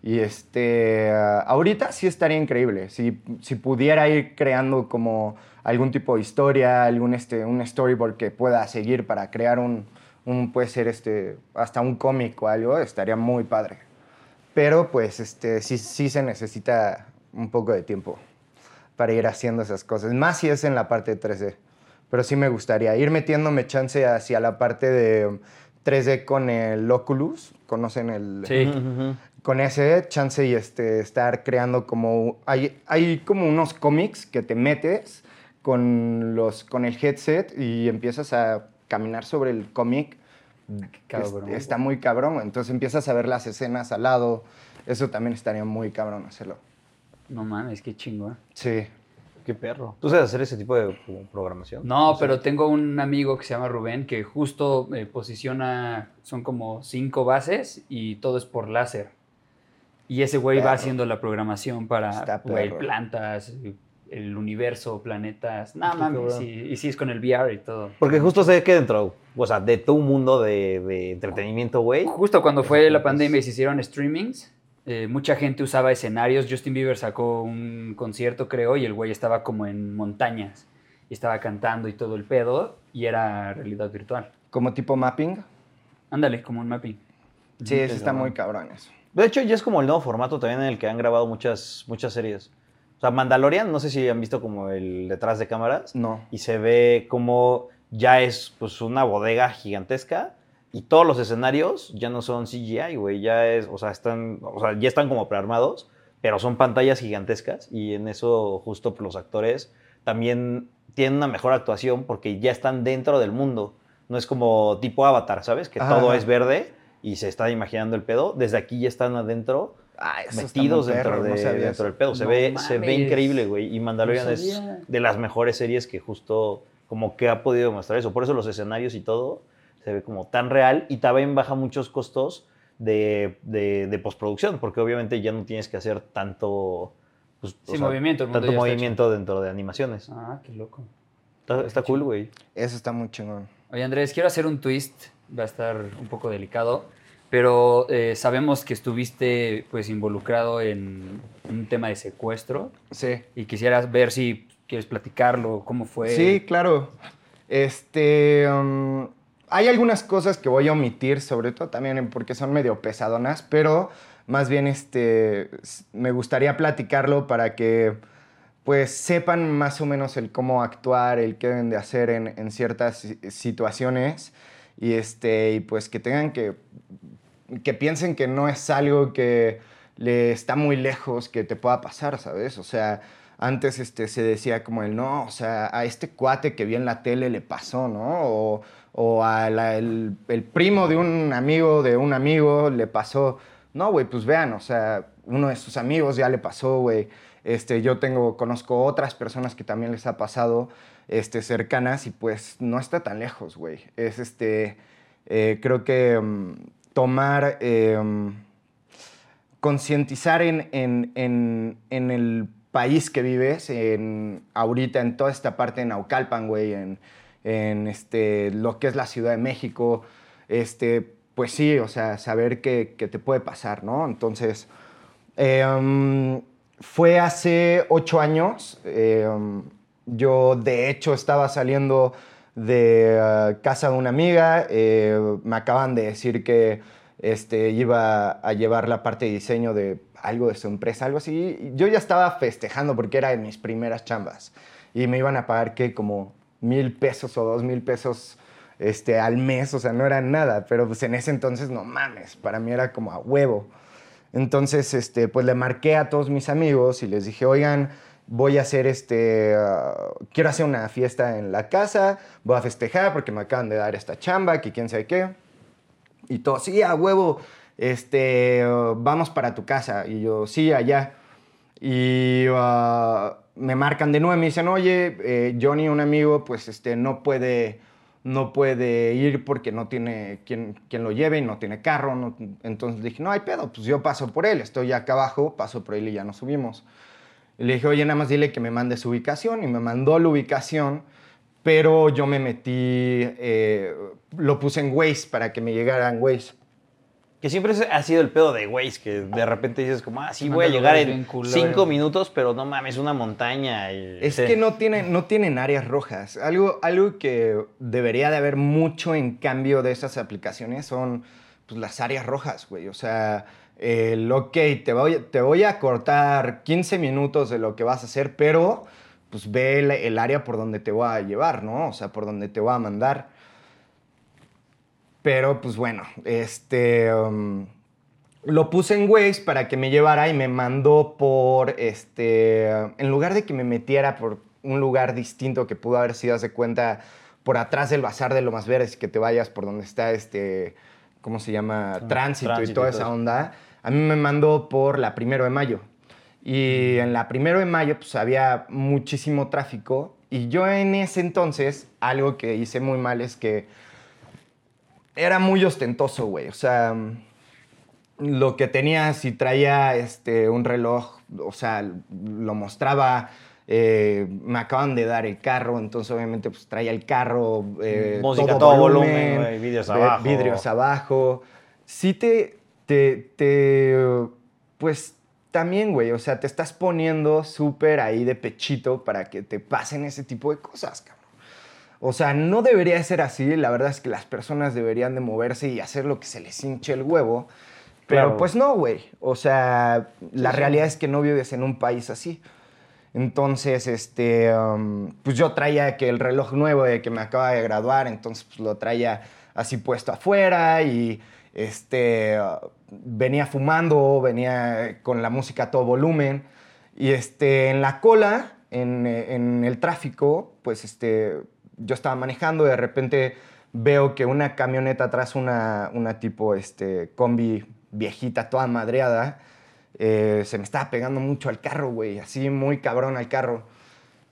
Y este, ah, ahorita sí estaría increíble. Si, si pudiera ir creando como algún tipo de historia, algún este, un storyboard que pueda seguir para crear un, un puede ser este, hasta un cómic o algo, estaría muy padre. Pero pues este, sí, sí se necesita un poco de tiempo para ir haciendo esas cosas. Más si es en la parte de 3D. Pero sí me gustaría ir metiéndome chance hacia la parte de 3D con el Oculus. ¿Conocen el...? Sí. Con ese chance y este, estar creando como... Hay, hay como unos cómics que te metes con, los, con el headset y empiezas a caminar sobre el cómic. cabrón, Es- está muy cabrón. Entonces empiezas a ver las escenas al lado. Eso también estaría muy cabrón hacerlo. No mames, qué chingón. Sí. Qué perro. ¿Tú sabes hacer ese tipo de programación? No, pero tengo un amigo que se llama Rubén que justo eh, posiciona, son como cinco bases y todo es por láser. Y ese güey va haciendo la programación para güey, plantas, el universo, planetas. No mames, sí, y sí es con el VR y todo. Porque justo sé que dentro, o sea, de todo un mundo de, de entretenimiento, güey. Justo cuando fue la pandemia y se hicieron streamings, eh, mucha gente usaba escenarios. Justin Bieber sacó un concierto, creo, y el güey estaba como en montañas. Y estaba cantando y todo el pedo, y era realidad virtual. Como tipo mapping. Ándale, como un mapping. Sí, eso está muy cabrón eso. De hecho, ya es como el nuevo formato también en el que han grabado muchas, muchas series. O sea, Mandalorian, no sé si han visto como el detrás de cámaras. No. Y se ve como ya es pues una bodega gigantesca y todos los escenarios ya no son CGI, güey, ya es, o sea, están, o sea, ya están como prearmados, pero son pantallas gigantescas y en eso justo los actores también tienen una mejor actuación porque ya están dentro del mundo. No es como tipo Avatar, ¿sabes? Que Ajá, todo es verde y se está imaginando el pedo. Desde aquí ya están adentro Ah, metidos dentro, perro, de- no dentro eso. del pedo. Se, No ve, se ve increíble, güey. Y Mandalorian No es de las mejores series que justo como que ha podido demostrar eso. Por eso los escenarios y todo se ve como tan real y también baja muchos costos de, de- de postproducción, porque obviamente ya no tienes que hacer tanto... pues, Sí, movimiento, el mundo Tanto movimiento dentro de animaciones. Ah, qué loco. Está, está cool, güey. Eso está muy chingón. Oye, Andrés, quiero hacer un twist. Va a estar un poco delicado. Pero eh, sabemos que estuviste pues involucrado en un tema de secuestro. Sí. Y quisieras ver si quieres platicarlo, cómo fue. Sí, claro. Este. um, hay algunas cosas que voy a omitir, sobre todo también porque son medio pesadonas, pero más bien este, me gustaría platicarlo para que pues sepan más o menos el cómo actuar, el qué deben de hacer en, en ciertas si- situaciones y, este, y pues que tengan que, que piensen que no es algo que le está muy lejos que te pueda pasar, ¿sabes? O sea, antes este, se decía como el no, o sea, a este cuate que vi en la tele le pasó, ¿no? O, o al el, el primo de un amigo de un amigo le pasó. No, güey, pues vean, o sea, uno de sus amigos ya le pasó, güey. Este, yo tengo, conozco otras personas que también les ha pasado, este, cercanas y pues no está tan lejos, güey. Es este, eh, creo que mm, tomar, eh, concientizar en, en, en, en el país que vives, en, ahorita en toda esta parte de Naucalpan, güey, en, en este, lo que es la Ciudad de México, este, pues sí, o sea, saber que te puede pasar, ¿no? Entonces, eh, um, fue hace ocho años, eh, um, yo de hecho estaba saliendo de uh, casa de una amiga, eh, me acaban de decir que este, iba a llevar la parte de diseño de algo de su empresa, algo así. Yo ya estaba festejando porque era de mis primeras chambas y me iban a pagar que como mil pesos o dos mil pesos este, al mes, o sea, no era nada, pero pues en ese entonces no mames, para mí era como a huevo. Entonces, este, pues le marqué a todos mis amigos y les dije, oigan, voy a hacer este, ah, quiero hacer una fiesta en la casa, voy a festejar porque me acaban de dar esta chamba, que quién sabe qué. Y todos, sí, a huevo, este, vamos para tu casa. Y yo, sí, allá. Y uh, me marcan de nuevo y me dicen, oye, eh, Johnny, un amigo, pues este, no puede, no puede ir porque no tiene quien, quien lo lleve y no tiene carro. no- Entonces dije, no hay pedo, pues yo paso por él, estoy acá abajo, paso por él y ya nos subimos. Le dije, oye, nada más dile que me mande su ubicación. Y me mandó la ubicación, pero yo me metí, eh, lo puse en Waze para que me llegara en Waze. Que siempre ha sido el pedo de güeyes, que de repente dices como, ah, sí, voy a llegar en culeros. cinco minutos, pero no mames, una montaña. y- Es Sí. que no tienen, no tienen áreas rojas. Algo, algo que debería de haber mucho en cambio de esas aplicaciones son pues, las áreas rojas, güey. O sea, el, ok, te voy, te voy a cortar 15 minutos de lo que vas a hacer, pero pues ve el, el área por donde te voy a llevar, ¿no? O sea, por donde te voy a mandar. Pero pues bueno, este... um, lo puse en Waze para que me llevara y me mandó por, este, en lugar de que me metiera por un lugar distinto que pudo haber sido, haz de cuenta, por atrás del Bazar de Lomas Verdes, que te vayas por donde está este, ¿cómo se llama? Tránsito, y tránsito toda y todo esa onda. A mí me mandó por la Primero de Mayo. Y en la Primero de Mayo, pues había muchísimo tráfico. Y yo en ese entonces, algo que hice muy mal es que era muy ostentoso, güey. O sea, lo que tenía, si traía este, un reloj, o sea, lo mostraba. eh, me acaban de dar el carro, entonces obviamente pues traía el carro, eh, Música, todo volumen, güey, vidrios abajo. vidrios abajo. Sí te, te, te, pues también, güey, o sea, te estás poniendo súper ahí de pechito para que te pasen ese tipo de cosas, cabrón. O sea, no debería ser así. La verdad es que las personas deberían de moverse y hacer lo que se les hinche el huevo. Pero Claro. pues no, güey. O sea, la sí. realidad es que no vives en un país así. Entonces, este, um, pues yo traía que el reloj nuevo de que me acaba de graduar, entonces pues lo traía así puesto afuera y este, uh, venía fumando, venía con la música a todo volumen. Y este, en la cola, en, eh, en el tráfico, pues este, yo estaba manejando y de repente veo que una camioneta atrás, una, una tipo este, combi viejita, toda madreada, eh, se me estaba pegando mucho al carro, güey, así muy cabrón al carro.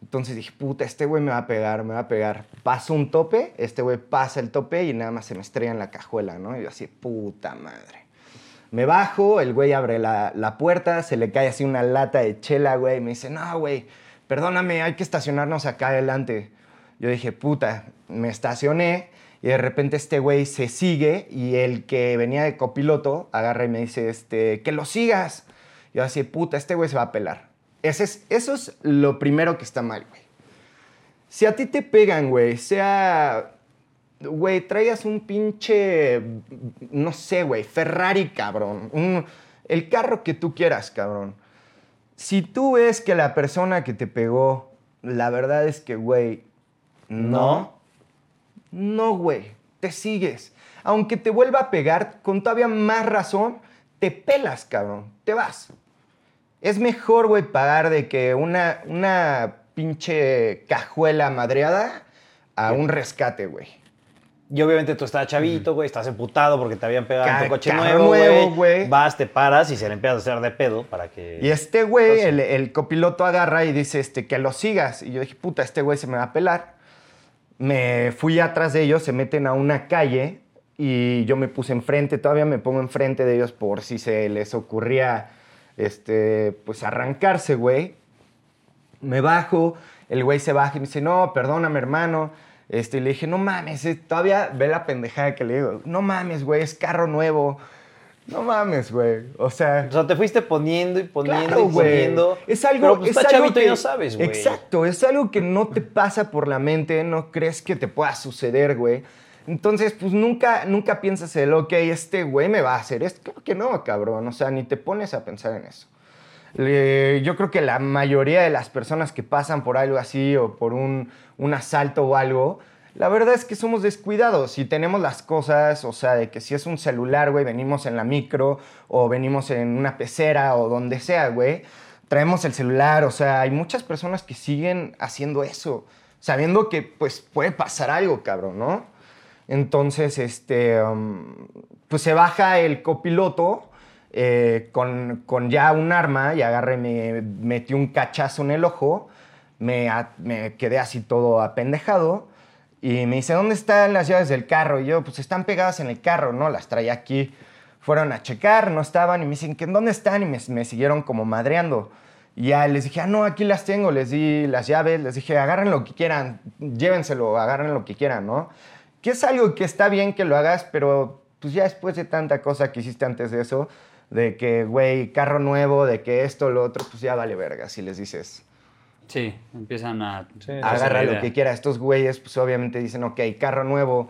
Entonces dije, puta, este güey me va a pegar, me va a pegar. Paso un tope, este güey pasa el tope y nada más se me estrella en la cajuela, ¿no? Y yo así, puta madre. Me bajo, el güey abre la, la puerta, se le cae así una lata de chela, güey, y me dice, no, güey, perdóname, hay que estacionarnos acá adelante. Yo dije, puta, me estacioné y de repente este güey se sigue y el que venía de copiloto agarra y me dice, este, que lo sigas. Yo así, puta, este güey se va a pelar. Ese es, eso es lo primero que está mal, güey. Si a ti te pegan, güey, sea, güey, traigas un pinche, no sé, güey, Ferrari, cabrón. el carro que tú quieras, cabrón. Si tú ves que la persona que te pegó, la verdad es que, güey, no, no, güey, te sigues. Aunque te vuelva a pegar, con todavía más razón, te pelas, cabrón, te vas. Es mejor, güey, pagar de que una, una pinche cajuela madreada a un rescate, güey. Y obviamente tú estás chavito, güey, estás emputado porque te habían pegado en tu coche nuevo, güey. Vas, te paras y se le empiezas a hacer de pedo para que... Y este güey, el, el copiloto agarra y dice este, que lo sigas. Y yo dije, puta, este güey se me va a pelar. Me fui atrás de ellos, se meten a una calle y yo me puse enfrente, todavía me pongo enfrente de ellos por si se les ocurría, este, pues arrancarse, güey. Me bajo, el güey se baja y me dice, no, perdóname, hermano. Este, y le dije, no mames, todavía ve la pendejada que le digo. No mames, güey, es carro nuevo. No mames, güey. O sea, O sea, te fuiste poniendo y poniendo Claro, y poniendo. Es algo, Pero pues, es estás algo chavito que, y no sabes, güey. Exacto, es algo que no te pasa por la mente, no crees que te pueda suceder, güey. Entonces, pues nunca, nunca piensas el, ok, este güey me va a hacer esto. Creo que no, cabrón. O sea, ni te pones a pensar en eso. Le- yo creo que la mayoría de las personas que pasan por algo así o por un, un asalto o algo, la verdad es que somos descuidados y tenemos las cosas, o sea, de que si es un celular, güey, venimos en la micro o venimos en una pecera o donde sea, güey, traemos el celular, o sea, hay muchas personas que siguen haciendo eso, sabiendo que pues puede pasar algo, cabrón, ¿no? Entonces, este, um, pues se baja el copiloto eh, con, con ya un arma y agarré, me metió un cachazo en el ojo, me, me quedé así todo apendejado y me dice, ¿dónde están las llaves del carro? Y yo, pues están pegadas en el carro, ¿no? Las traía aquí. Fueron a checar, no estaban y me dicen, ¿que dónde están? Y me, me siguieron como madreando. Y ya les dije, ah, no, aquí las tengo, les di las llaves, les dije, agarren lo que quieran, llévenselo, agarren lo que quieran, ¿no? Que es algo que está bien que lo hagas, pero pues ya después de tanta cosa que hiciste antes de eso, de que, güey, carro nuevo, de que esto, lo otro, pues ya vale verga si les dices, Sí, empiezan a... Sí, agarra lo que quiera. Estos güeyes, pues obviamente dicen, ok, carro nuevo,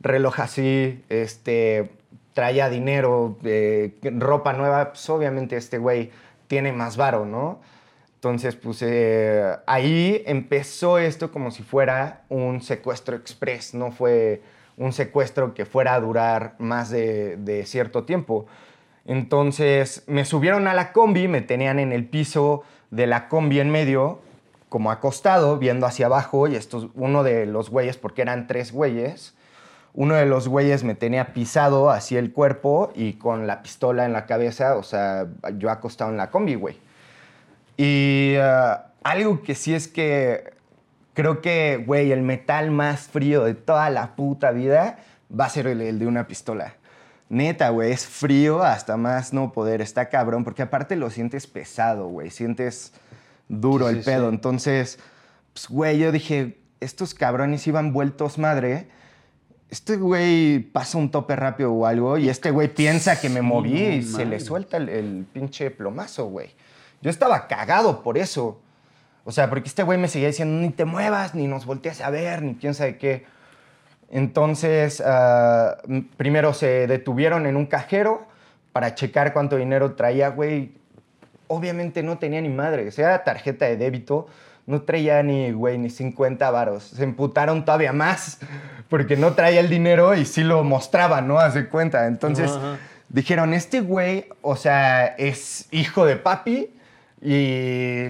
reloj así, este, traía dinero, eh, ropa nueva, pues obviamente este güey tiene más varo, ¿no? Entonces, pues eh, ahí empezó esto como si fuera un secuestro express, no fue un secuestro que fuera a durar más de, de cierto tiempo. Entonces me subieron a la combi, me tenían en el piso de la combi en medio, como acostado, viendo hacia abajo, y esto, uno de los güeyes, porque eran tres güeyes, uno de los güeyes me tenía pisado hacia el cuerpo y con la pistola en la cabeza, o sea, yo acostado en la combi, güey. Y uh, algo que sí es que creo que, güey, el metal más frío de toda la puta vida va a ser el, el de una pistola. Neta, güey, es frío hasta más no poder. Está cabrón, porque aparte lo sientes pesado, güey. Sientes duro Sí, el pedo. sí. Entonces, pues, güey, yo dije, estos cabrones iban vueltos madre. Este güey pasa un tope rápido o algo y este güey piensa que me moví y se le suelta el, el pinche plomazo, güey. Yo estaba cagado por eso. O sea, porque este güey me seguía diciendo, ni te muevas, ni nos volteas a ver, ni quién sabe qué. Entonces, m- primero se detuvieron en un cajero para checar cuánto dinero traía, güey. Obviamente no tenía ni madre. O sea, tarjeta de débito, no traía ni, güey, ni 50 varos. Se emputaron todavía más porque no traía el dinero y sí lo mostraba, ¿no? Hace cuenta. Entonces, Ajá, ajá. dijeron, este güey, o sea, es hijo de papi y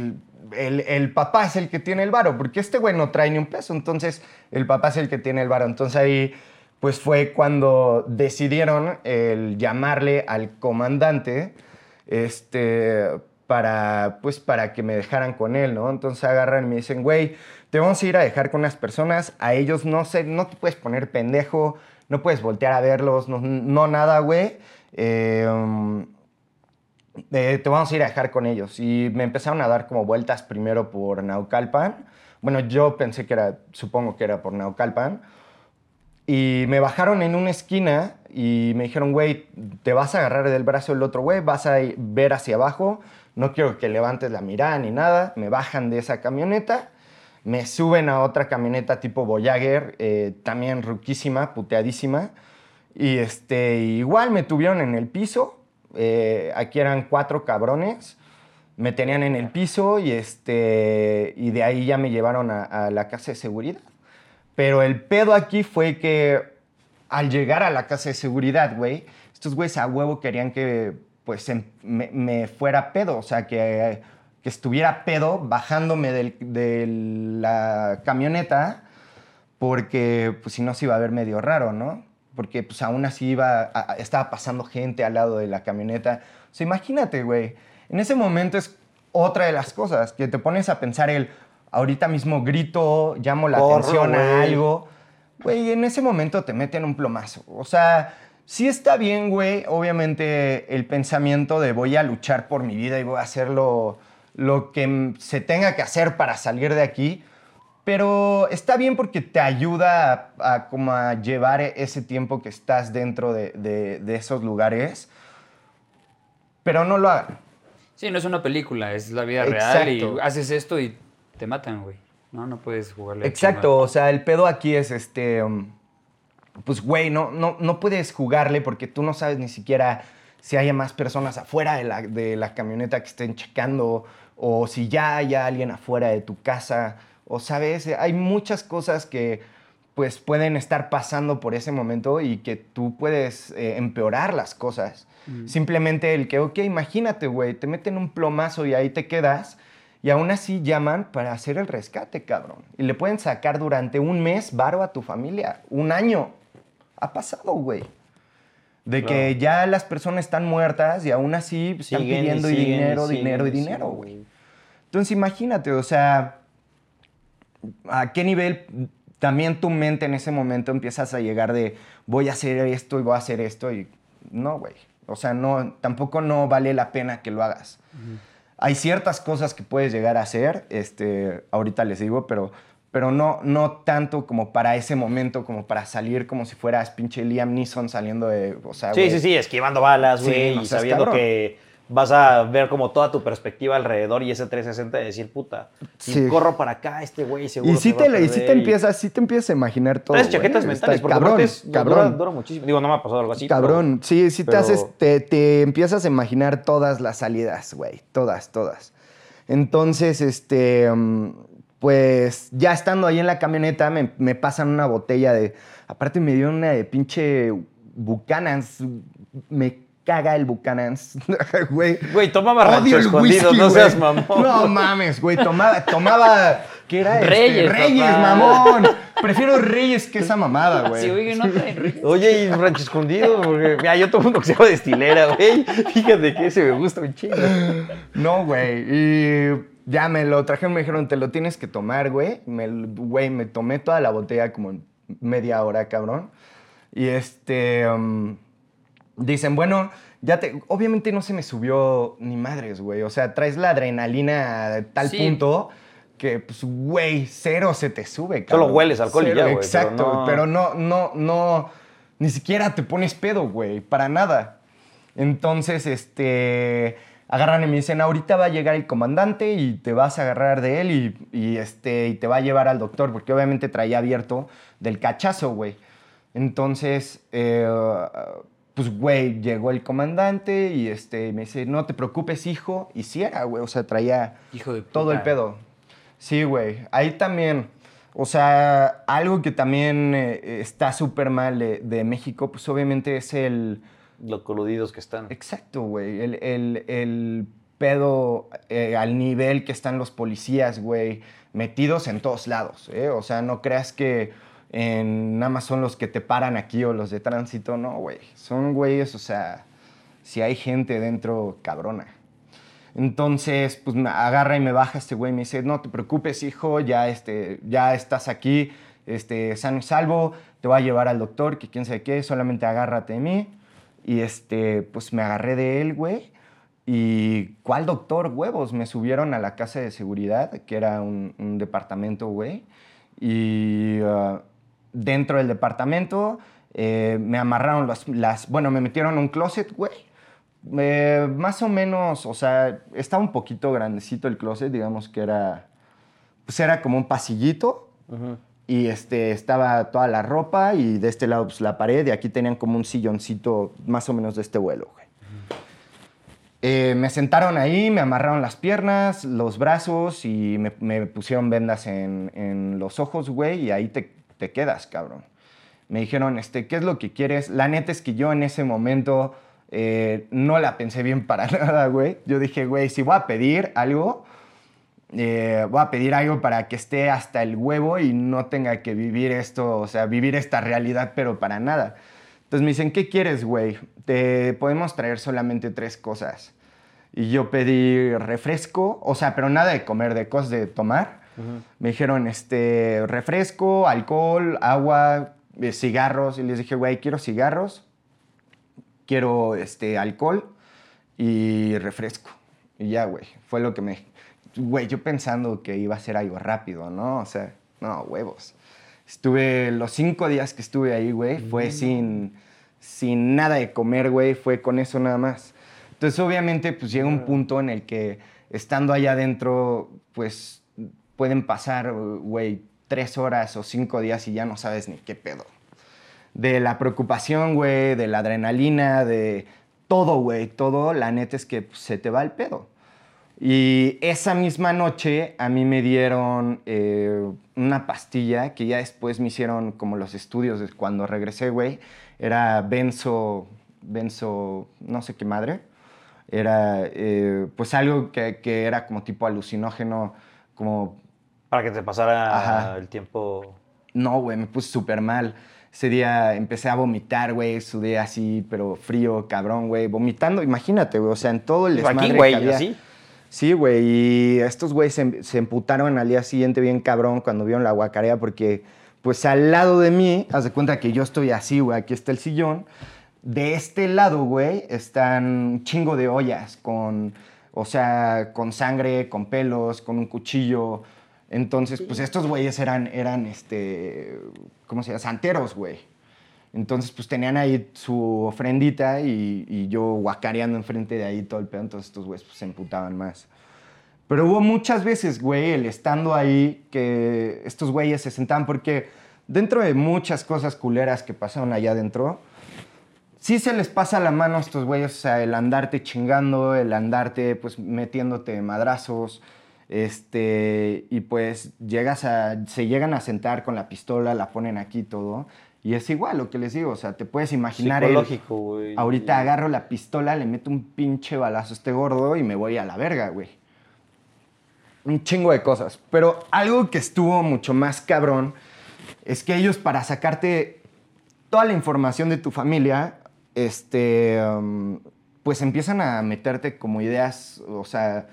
el, el papá es el que tiene el varo, porque este güey no trae ni un peso, entonces el papá es el que tiene el varo. Entonces ahí, pues fue cuando decidieron el llamarle al comandante, este, para, pues para que me dejaran con él, ¿no? Entonces agarran y me dicen, güey, te vamos a ir a dejar con unas personas, a ellos no sé, no te puedes poner pendejo, no puedes voltear a verlos, no, no nada, güey. Um, eh, te vamos a ir a dejar con ellos. Y me empezaron a dar como vueltas primero por Naucalpan. Bueno, yo pensé que era, supongo que era por Naucalpan. Y me bajaron en una esquina y me dijeron, güey, te vas a agarrar del brazo del otro güey, vas a ver hacia abajo, no quiero que levantes la mirada ni nada. Me bajan de esa camioneta, me suben a otra camioneta tipo Voyager, eh, también ruquísima, puteadísima. Y este, igual me tuvieron en el piso. eh, aquí eran cuatro cabrones. Me tenían en el piso y, este, y de ahí ya me llevaron a, a la casa de seguridad. Pero el pedo aquí fue que al llegar a la casa de seguridad, güey, estos güeyes a huevo querían que pues em- me, me fuera pedo, o sea, que, que estuviera pedo bajándome del- de la camioneta porque pues si no se iba a ver medio raro, ¿no? Porque pues aún así iba, a- estaba pasando gente al lado de la camioneta. O sea, imagínate, güey, en ese momento es otra de las cosas, que te pones a pensar el, ahorita mismo grito, llamo la Corro, atención a algo, güey, en ese momento te meten un plomazo. O sea, sí está bien, güey, obviamente el pensamiento de voy a luchar por mi vida y voy a hacer lo, lo que se tenga que hacer para salir de aquí, pero está bien porque te ayuda a, a como a llevar ese tiempo que estás dentro de, de- de esos lugares, pero no lo hagan. Sí, no es una película, es la vida real y haces esto y te matan, güey. No, no puedes jugarle. Exacto, o sea, el pedo aquí es este, um, pues güey, no, no, no puedes jugarle porque tú no sabes ni siquiera si haya más personas afuera de la, de la camioneta que estén checando o si ya haya alguien afuera de tu casa o sabes, hay muchas cosas que pues pueden estar pasando por ese momento y que tú puedes eh, empeorar las cosas. Simplemente el que, ok, imagínate, güey, te meten un plomazo y ahí te quedas y aún así llaman para hacer el rescate, cabrón. Y le pueden sacar durante un mes varo a tu familia. Un año. Ha pasado, güey. De que ya las personas están muertas y aún así están Siguen y pidiendo y siguen y dinero, siguen dinero y dinero, güey. Entonces imagínate, o sea, a qué nivel también tu mente en ese momento empiezas a llegar de voy a hacer esto y voy a hacer esto y no, güey. O sea, no, tampoco no vale la pena que lo hagas. Hay ciertas cosas que puedes llegar a hacer, este, ahorita les digo, pero, pero no, no tanto como para ese momento, como para salir como si fueras pinche Liam Neeson saliendo de, o sea, Sí, sí, sí, esquivando balas, Sí, güey, no y sabiendo cabrón. que vas a ver como toda tu perspectiva alrededor y ese 360 de decir, puta, si Sí. corro para acá, este güey seguro Y sí, te, y sí te perder", y- empiezas, sí te empiezas a imaginar todo. Traes chaquetas Está mentales, porque cabrón, es- cabrón. Dura, dura muchísimo. Digo, no me ha pasado algo así. pero- Cabrón, sí, sí te haces, te, te empiezas a imaginar todas las salidas, güey, todas, todas. Entonces, este, mm, pues ya estando ahí en la camioneta me, me pasan una botella de, aparte me dio una de pinche Buchanan's, me caga el Buchanan's, güey. Güey, tomaba rancho Odio el escondido, whisky, no seas mamón. No mames, güey, tomaba, tomaba, ¿qué era? Este, Reyes, Reyes, papá. mamón. Prefiero Reyes que esa mamada, güey. Sí, oye, no traen Oye, y rancho escondido, porque mira, yo tomo uno que se llama destilera, güey. Fíjate que ese me gusta un chingo. No, güey. Y ya me lo trajeron, me dijeron, te lo tienes que tomar, güey. Me, güey, me tomé toda la botella como en media hora, cabrón. Y este. um, dicen, bueno, ya te. Obviamente no se me subió ni madres, güey. O sea, traes la adrenalina a tal Sí. punto que, pues, güey, cero se te sube, Solo cabrón. hueles alcohol y ya, güey, pero Exacto, no- pero no, no, no. Ni siquiera te pones pedo, güey. Para nada. Entonces, este, agarran y me dicen, ahorita va a llegar el comandante y te vas a agarrar de él y, y, este, y te va a llevar al doctor, porque obviamente traía abierto del cachazo, güey. Entonces, eh, pues, güey, llegó el comandante y este, me dice, no te preocupes, hijo. Y sí era, güey, o sea, traía Hijo de todo el pedo. Sí, güey. Ahí también, o sea, algo que también eh, está súper mal de, de México, pues obviamente es el... Lo coludidos que están. Exacto, güey. El, el- el pedo eh, al nivel que están los policías, güey, metidos en todos lados, ¿eh? O sea, no creas que nada más son los que te paran aquí o los de tránsito, no, güey. Son güeyes, o sea, si hay gente dentro, cabrona. Entonces, pues me agarra y me baja este güey y me dice, no te preocupes, hijo, ya, este, ya estás aquí, este, sano y salvo, te voy a llevar al doctor, que quién sabe qué, solamente agárrate de mí. Y este, pues me agarré de él, güey. Y ¿cuál doctor, huevos? Me subieron a la casa de seguridad, que era un, departamento, güey. Y ah, dentro del departamento eh, me amarraron las, las... Bueno, me metieron un closet, güey. Eh, más o menos, o sea, estaba un poquito grandecito el closet, digamos que era... Pues era como un pasillito. Y este, estaba toda la ropa y de este lado pues, la pared y aquí tenían como un silloncito más o menos de este vuelo. Eh, me sentaron ahí, me amarraron las piernas, los brazos y me, pusieron vendas en, los ojos, güey, y ahí te, te quedas, cabrón. Me dijeron, este, ¿qué es lo que quieres? La neta es que yo en ese momento eh, no la pensé bien para nada, güey. Yo dije, güey, si voy a pedir algo, eh, voy a pedir algo para que esté hasta el huevo y no tenga que vivir esto, o sea, vivir esta realidad, pero para nada. Entonces me dicen, ¿qué quieres, güey? Te podemos traer solamente tres cosas. Y yo pedí refresco, o sea, pero nada de comer, de cosas de tomar. Me dijeron, este, refresco, alcohol, agua, eh, cigarros. Y les dije, güey, quiero cigarros, quiero, este, alcohol y refresco. Y ya, güey, fue lo que me... Güey, yo pensando que iba a ser algo rápido, ¿no? O sea, no, huevos. Estuve, los cinco días que estuve ahí, güey, fue sin, sin nada de comer, güey, fue con eso nada más. Entonces, obviamente, pues llega un punto en el que estando allá adentro, pues pueden pasar, güey, tres horas o cinco días y ya no sabes ni qué pedo. De la preocupación, güey, de la adrenalina, de todo, güey, todo, la neta es que pues, se te va el pedo. Y esa misma noche a mí me dieron eh, una pastilla que ya después me hicieron como los estudios de cuando regresé, güey. Era benzo, benzo, no sé qué madre. Era eh, pues algo que, que era como tipo alucinógeno, como Para que te pasara Ajá. el tiempo. no, güey, me puse súper mal. Ese día empecé a vomitar, güey, sudé así, pero frío, cabrón, güey. Vomitando, imagínate, güey, o sea, en todo el Pues aquí, desmadre güey, así. Sí, güey, y estos güeyes se, se emputaron al día siguiente bien cabrón cuando vieron la guacarea porque, pues, al lado de mí, haz de cuenta que yo estoy así, güey, aquí está el sillón. De este lado, güey, están un chingo de ollas con, o sea, con sangre, con pelos, con un cuchillo. Entonces, pues estos güeyes eran, eran, este, ¿cómo se llama? Santeros, güey. Entonces, pues tenían ahí su ofrendita y, y yo guacareando enfrente de ahí todo el pedo. Entonces, estos güeyes pues, se emputaban más. Pero hubo muchas veces, güey, el estando ahí, que estos güeyes se sentaban porque dentro de muchas cosas culeras que pasaron allá adentro, sí se les pasa la mano a estos güeyes, o sea, el andarte chingando, el andarte pues metiéndote madrazos, este, y pues llegas a, se llegan a sentar con la pistola, la ponen aquí todo, y es igual lo que les digo, o sea, te puedes imaginar Psicológico, güey. ahorita agarro la pistola, le meto un pinche balazo a este gordo y me voy a la verga, güey. Un chingo de cosas. Pero algo que estuvo mucho más cabrón es que ellos para sacarte toda la información de tu familia, este, um, pues empiezan a meterte como ideas, o sea,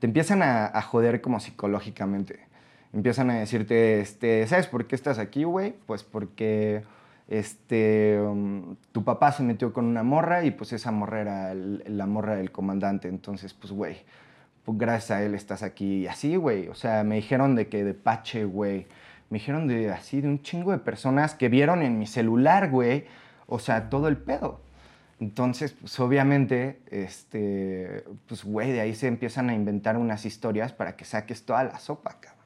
te empiezan a, a joder como psicológicamente. Empiezan a decirte, este, ¿sabes por qué estás aquí, güey? Pues porque este, um, tu papá se metió con una morra y pues esa morra era la morra del comandante. Entonces, pues, güey, pues gracias a él estás aquí. Y así, güey. O sea, me dijeron de que de Pache, güey. Me dijeron de así, de un chingo de personas que vieron en mi celular, güey. O sea, todo el pedo. Entonces, pues obviamente, este, pues, güey, de ahí se empiezan a inventar unas historias para que saques toda la sopa, cabrón.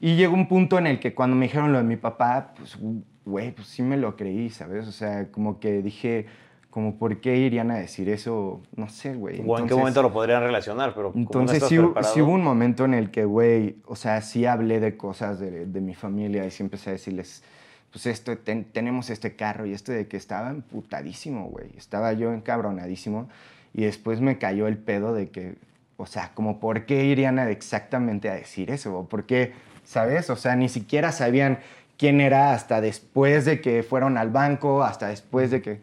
Y llegó un punto en el que cuando me dijeron lo de mi papá, pues, güey, pues sí me lo creí, ¿sabes? O sea, como que dije, como, ¿por qué irían a decir eso? No sé, güey. O en qué momento lo podrían relacionar, pero no entonces estás sí, sí hubo un momento en el que, güey, o sea, sí hablé de cosas de, de mi familia y sí empecé a decirles, pues esto, ten- tenemos este carro y esto de que estaba emputadísimo, güey. Estaba yo encabronadísimo y después me cayó el pedo de que, o sea, como, ¿por qué irían a exactamente a decir eso? ¿O ¿Por qué, sabes? O sea, ni siquiera sabían quién era hasta después de que fueron al banco, hasta después de que...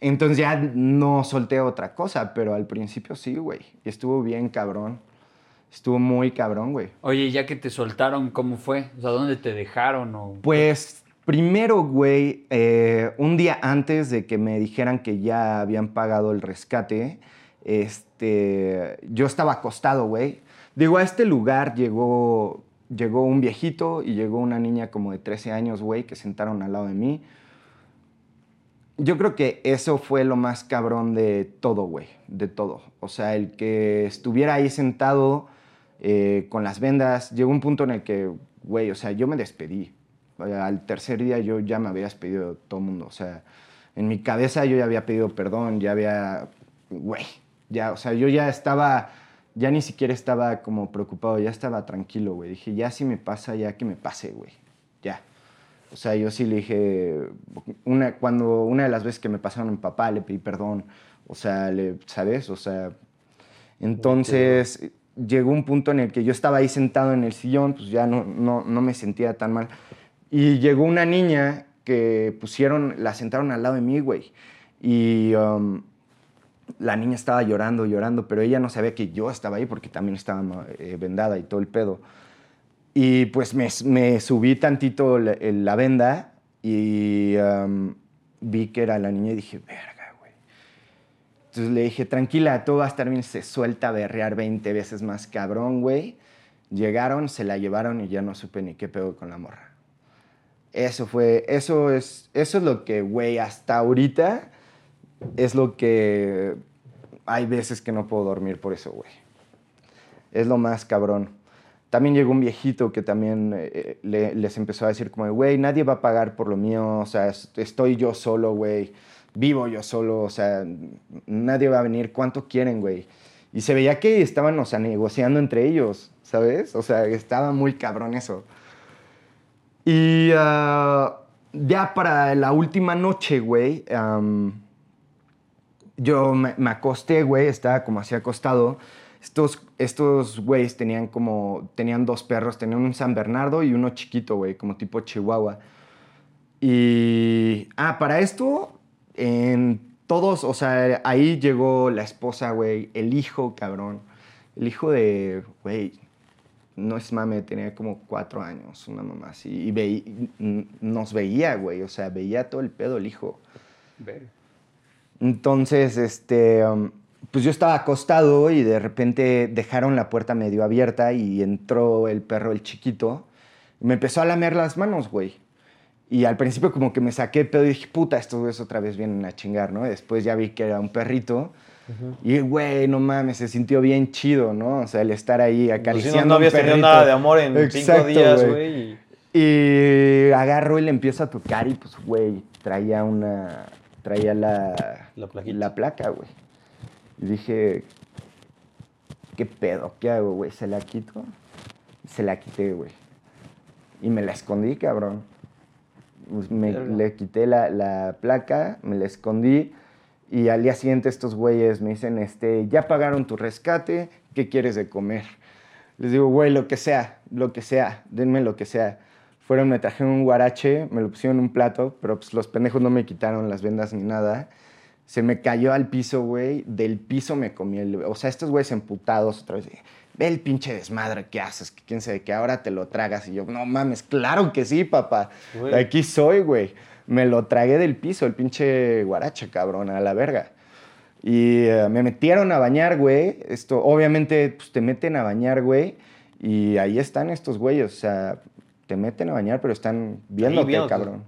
Entonces ya no solté otra cosa, pero al principio sí, güey. Estuvo bien cabrón. Estuvo muy cabrón, güey. Oye, ya que te soltaron, ¿cómo fue? O sea, ¿dónde te dejaron? O... Pues primero, güey, eh, un día antes de que me dijeran que ya habían pagado el rescate, este, yo estaba acostado, güey. Digo, a este lugar llegó, llegó un viejito y llegó una niña como de 13 años, güey, que sentaron al lado de mí. Yo creo que eso fue lo más cabrón de todo, güey, de todo. O sea, el que estuviera ahí sentado eh, con las vendas, llegó un punto en el que, güey, o sea, yo me despedí. Al tercer día yo ya me había despedido de todo el mundo. O sea, en mi cabeza yo ya había pedido perdón, ya había, güey, ya, o sea, yo ya estaba, ya ni siquiera estaba como preocupado, ya estaba tranquilo, güey. Dije, ya si me pasa, ya que me pase, güey, ya. O sea, yo sí le dije, una, cuando una de las veces que me pasaron a mi papá, le pedí perdón. O sea, le, ¿sabes? O sea, entonces llegó un punto en el que yo estaba ahí sentado en el sillón, pues ya no, no, no me sentía tan mal. Y llegó una niña que pusieron, la sentaron al lado de mí, güey. Y um, la niña estaba llorando, llorando, pero ella no sabía que yo estaba ahí porque también estaba eh, vendada y todo el pedo. Y pues me, me subí tantito la, la venda y vi que era la niña y dije, verga, güey. Entonces le dije, tranquila, todo va a estar bien. Se suelta a berrear 20 veces más cabrón, güey. Llegaron, se la llevaron y ya no supe ni qué pedo con la morra. Eso fue, eso es, eso es lo que, güey, hasta ahorita es lo que hay veces que no puedo dormir por eso, güey. Es lo más cabrón. También llegó un viejito que también eh, le- les empezó a decir como, güey, nadie va a pagar por lo mío, o sea, es- estoy yo solo, güey, vivo yo solo, o sea, nadie va a venir, ¿cuánto quieren, güey? Y se veía que estaban, o sea, negociando entre ellos, ¿sabes? O sea, estaba muy cabrón eso. Y ah, ya para la última noche, güey, yo me, acosté, güey, estaba como así acostado. Estos, estos güeyes tenían como, tenían dos perros, tenían un San Bernardo y uno chiquito, güey, como tipo Chihuahua. Y, ah, para esto, en todos, o sea, ahí llegó la esposa, güey, el hijo, cabrón. El hijo de, güey, no es mame, tenía como cuatro años, una mamá así. Y veí- nos veía, güey, o sea, veía todo el pedo el hijo. Entonces, este, um, pues yo estaba acostado y de repente dejaron la puerta medio abierta y entró el perro, el chiquito, y me empezó a lamer las manos, güey. Y al principio como que me saqué pero dije, puta, estos güeyes otra vez vienen a chingar, ¿no? Después ya vi que era un perrito. Y, güey, no mames, se sintió bien chido, ¿no? O sea, el estar ahí Pues acariciando si no, no habías tenido nada de amor en cinco Exacto, días, güey. y- Y agarro y le empiezo a tocar y pues, güey, traía una... Traía la... La placa, güey. Y dije, ¿qué pedo? ¿Qué hago, güey? ¿Se la quito? Se la quité, güey. Y me la escondí, cabrón. Pues me, le quité la, la placa, me la escondí. Y al día siguiente estos güeyes me dicen, este, ya pagaron tu rescate, ¿qué quieres de comer? Les digo, güey, lo que sea, lo que sea, denme lo que sea. Fueron, me trajeron un guarache, me lo pusieron en un plato, pero pues los pendejos no me quitaron las vendas ni nada. Se me cayó al piso, güey. Del piso me comí el... O sea, estos güeyes emputados otra vez. Ve el pinche desmadre que haces, que quién sabe, que ahora te lo tragas. Y yo, no mames, claro que sí, papá. Güey. De aquí soy, güey. Me lo tragué del piso, el pinche guarache, cabrón, a la verga. Y eh, me metieron a bañar, güey. Esto, obviamente, pues te meten a bañar, güey. Y ahí están estos güeyes. O sea, te meten a bañar, pero están viéndote, viéndote. cabrón.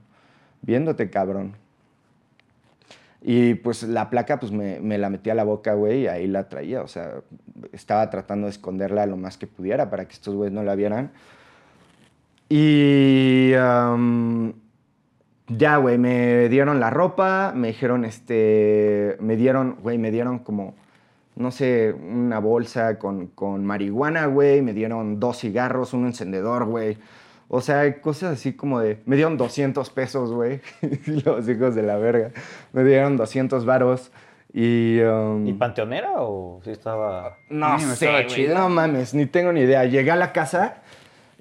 Viéndote, cabrón. Y pues la placa, pues me, me la metí a la boca, güey, y ahí la traía. O sea, estaba tratando de esconderla lo más que pudiera para que estos güeyes no la vieran. Y ya, güey, me dieron la ropa, me dijeron, este, me dieron, güey, me dieron como, no sé, una bolsa con, con marihuana, güey, me dieron dos cigarros, un encendedor, güey. O sea, cosas así como de, me dieron 200 pesos, güey, los hijos de la verga. Me dieron 200 varos y... um, ¿Y panteonera o sí estaba...? no Mínimo, sé, estaba chido. no mames, ni tengo ni idea. Llegué a la casa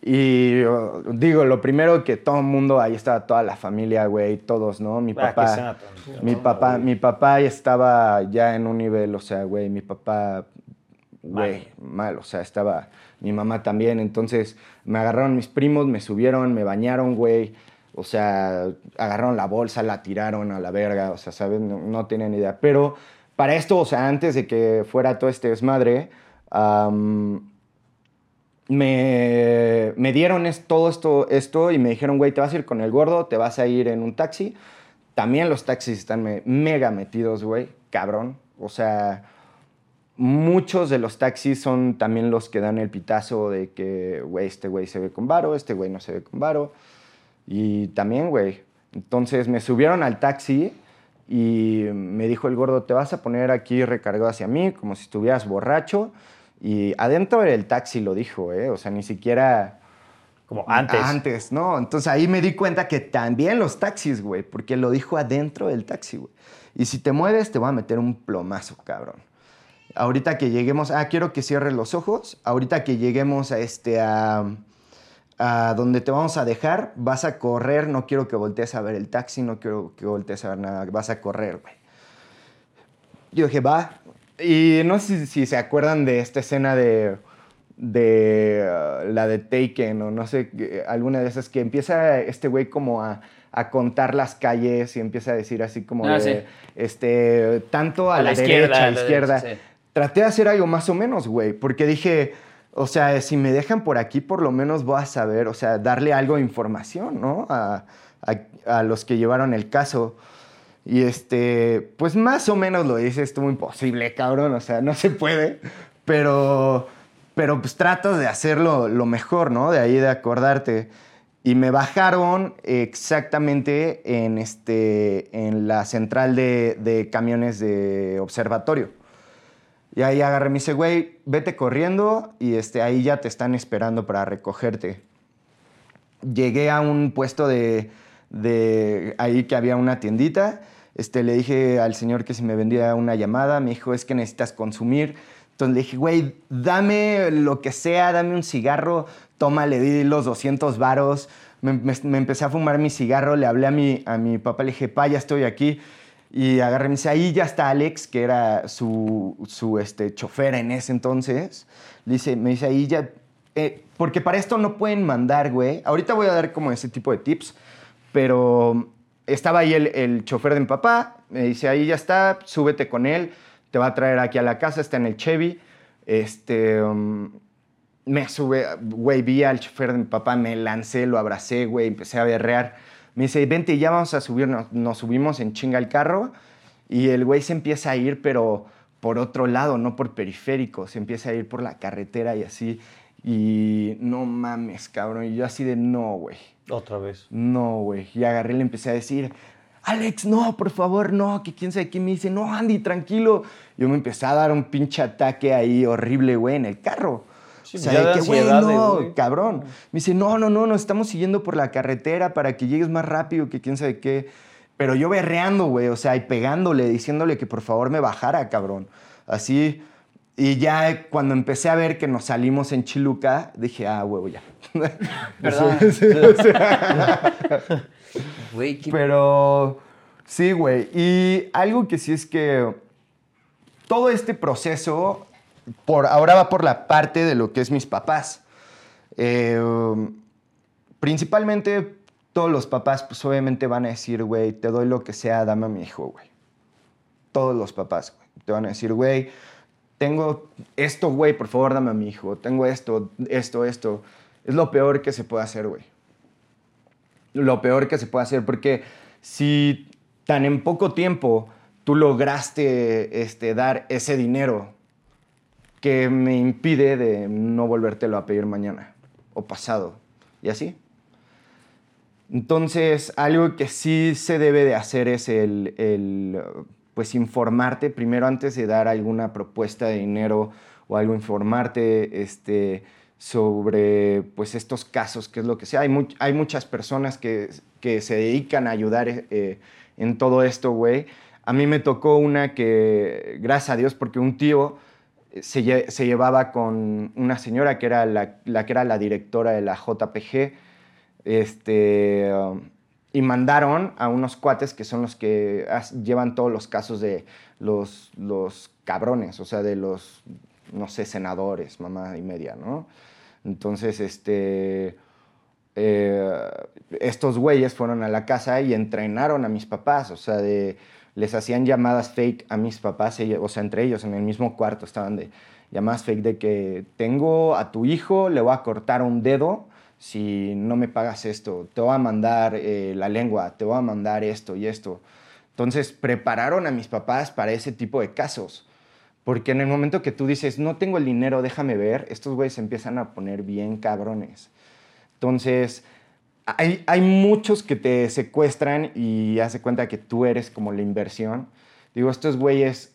y uh, digo, lo primero que todo el mundo, ahí estaba toda la familia, güey, todos, ¿no? Mi Ah, papá, mi papá, mi papá estaba ya en un nivel, o sea, güey, mi papá, güey, mal, o sea, estaba mi mamá también, entonces me agarraron mis primos, me subieron, me bañaron, güey, o sea, agarraron la bolsa, la tiraron a la verga, o sea, ¿sabes? No, no tenían idea, pero para esto, o sea, antes de que fuera todo este desmadre, me, me dieron es- todo esto, esto y me dijeron, güey, te vas a ir con el gordo, te vas a ir en un taxi. También los taxis están me- mega metidos, güey, cabrón. O sea, muchos de los taxis son también los que dan el pitazo de que, güey, este güey se ve con varo, este güey no se ve con varo. Y también, güey. Entonces me subieron al taxi y me dijo el gordo, te vas a poner aquí recargado hacia mí, como si estuvieras borracho. Y adentro del taxi lo dijo, ¿eh? O sea, ni siquiera... Como antes. Antes, ¿no? Entonces ahí me di cuenta que también los taxis, güey, porque lo dijo adentro del taxi, güey. Y si te mueves, te voy a meter un plomazo, cabrón. Ahorita que lleguemos, ah, quiero que cierres los ojos. Ahorita que lleguemos a este, a, a donde te vamos a dejar, vas a correr. No quiero que voltees a ver el taxi, no quiero que voltees a ver nada. Vas a correr, güey. Yo dije, va. Y no sé si, si se acuerdan de esta escena de, de uh, la de Taken o no sé, alguna de esas que empieza este güey como a, a contar las calles y empieza a decir así como Ah, de, sí. este, tanto a, A la, derecha, a la la izquierda. derecha, sí. Traté de hacer algo más o menos, güey, porque dije, o sea, si me dejan por aquí, por lo menos voy a saber, o sea, darle algo de información, ¿no? A, los que llevaron el caso. Y este, pues más o menos lo hice, estuvo imposible, cabrón, o sea, no se puede, pero, pero pues tratas de hacerlo lo mejor, ¿no? De ahí de acordarte. Y me bajaron exactamente en, este, en la central de camiones de observatorio. Y ahí agarré, me dice, güey, vete corriendo y este, ahí ya te están esperando para recogerte. Llegué a un puesto de, de ahí que había una tiendita. Este, le dije al señor que si me vendía una llamada, me dijo, es que necesitas consumir. Entonces le dije, güey, dame lo que sea, dame un cigarro, toma, le di los 200 varos. Me, me- me empecé a fumar mi cigarro, le hablé a mi, a mi papá, le dije, pa, ya estoy aquí. Y agarré, me dice, ahí ya está Alex, que era su, su este, chofer en ese entonces. Le dice, me dice, ahí ya... eh, porque para esto no pueden mandar, güey. Ahorita voy a dar como ese tipo de tips, pero estaba ahí el, el chofer de mi papá, me dice, ahí ya está, súbete con él, te va a traer aquí a la casa, está en el Chevy. Este, um, me sube, güey, vi al chofer de mi papá, me lancé, lo abracé, güey, empecé a berrear. Me dice, vente, ya vamos a subirnos. Nos subimos en chinga al carro y el güey se empieza a ir, pero por otro lado, no por periférico. Se empieza a ir por la carretera y así. Y no mames, cabrón. Y yo así de no, güey. Otra vez. No, güey. Y agarré y le empecé a decir, Alex, no, por favor, no, que quién sabe qué me dice, no, Andy, tranquilo. Yo me empecé a dar un pinche ataque ahí horrible, güey, en el carro. Sí, o sea, de que, güey, no, cabrón. Me dice, no, no, no, nos estamos siguiendo por la carretera para que llegues más rápido, que quién sabe qué. Pero yo berreando, güey, o sea, y pegándole, diciéndole que por favor me bajara, cabrón. Así. Y ya cuando empecé a ver que nos salimos en Chiluca, dije, ah, huevo, ya. ¿Verdad? Güey, qué... pero sí, güey. Y algo que sí es que todo este proceso por, ahora va por la parte de lo que es mis papás. Eh, principalmente todos los papás, pues obviamente van a decir, güey, te doy lo que sea, dame a mi hijo, güey. Todos los papás, güey. Te van a decir, güey, tengo esto, güey, por favor, dame a mi hijo. Tengo esto, esto, esto. Es lo peor que se puede hacer, güey lo peor que se puede hacer, porque si tan en poco tiempo tú lograste este, dar ese dinero que me impide de no volvértelo a pedir mañana o pasado, y así. Entonces, algo que sí se debe de hacer es el, el, pues informarte primero antes de dar alguna propuesta de dinero o algo, informarte este, sobre pues estos casos, que es lo que sea. Hay, hay muchas personas que, que se dedican a ayudar eh, en todo esto, güey. A mí me tocó una que, gracias a Dios, porque un tío se, lle- se llevaba con una señora que era la, que era la directora de la JPG, este, um, y mandaron a unos cuates que son los que llevan todos los casos de los, los cabrones, o sea, de los, no sé, senadores, mamá y media, ¿no? Entonces, este, eh, estos güeyes fueron a la casa y entrenaron a mis papás, o sea, de, les hacían llamadas fake a mis papás, o sea, entre ellos en el mismo cuarto estaban de llamadas fake de que tengo a tu hijo, le voy a cortar un dedo si no me pagas esto, te voy a mandar eh, la lengua, te voy a mandar esto y esto. Entonces prepararon a mis papás para ese tipo de casos. Porque en el momento que tú dices, no tengo el dinero, déjame ver, estos güeyes empiezan a poner bien cabrones. Entonces, hay, hay muchos que te secuestran y hace cuenta que tú eres como la inversión. Digo, estos güeyes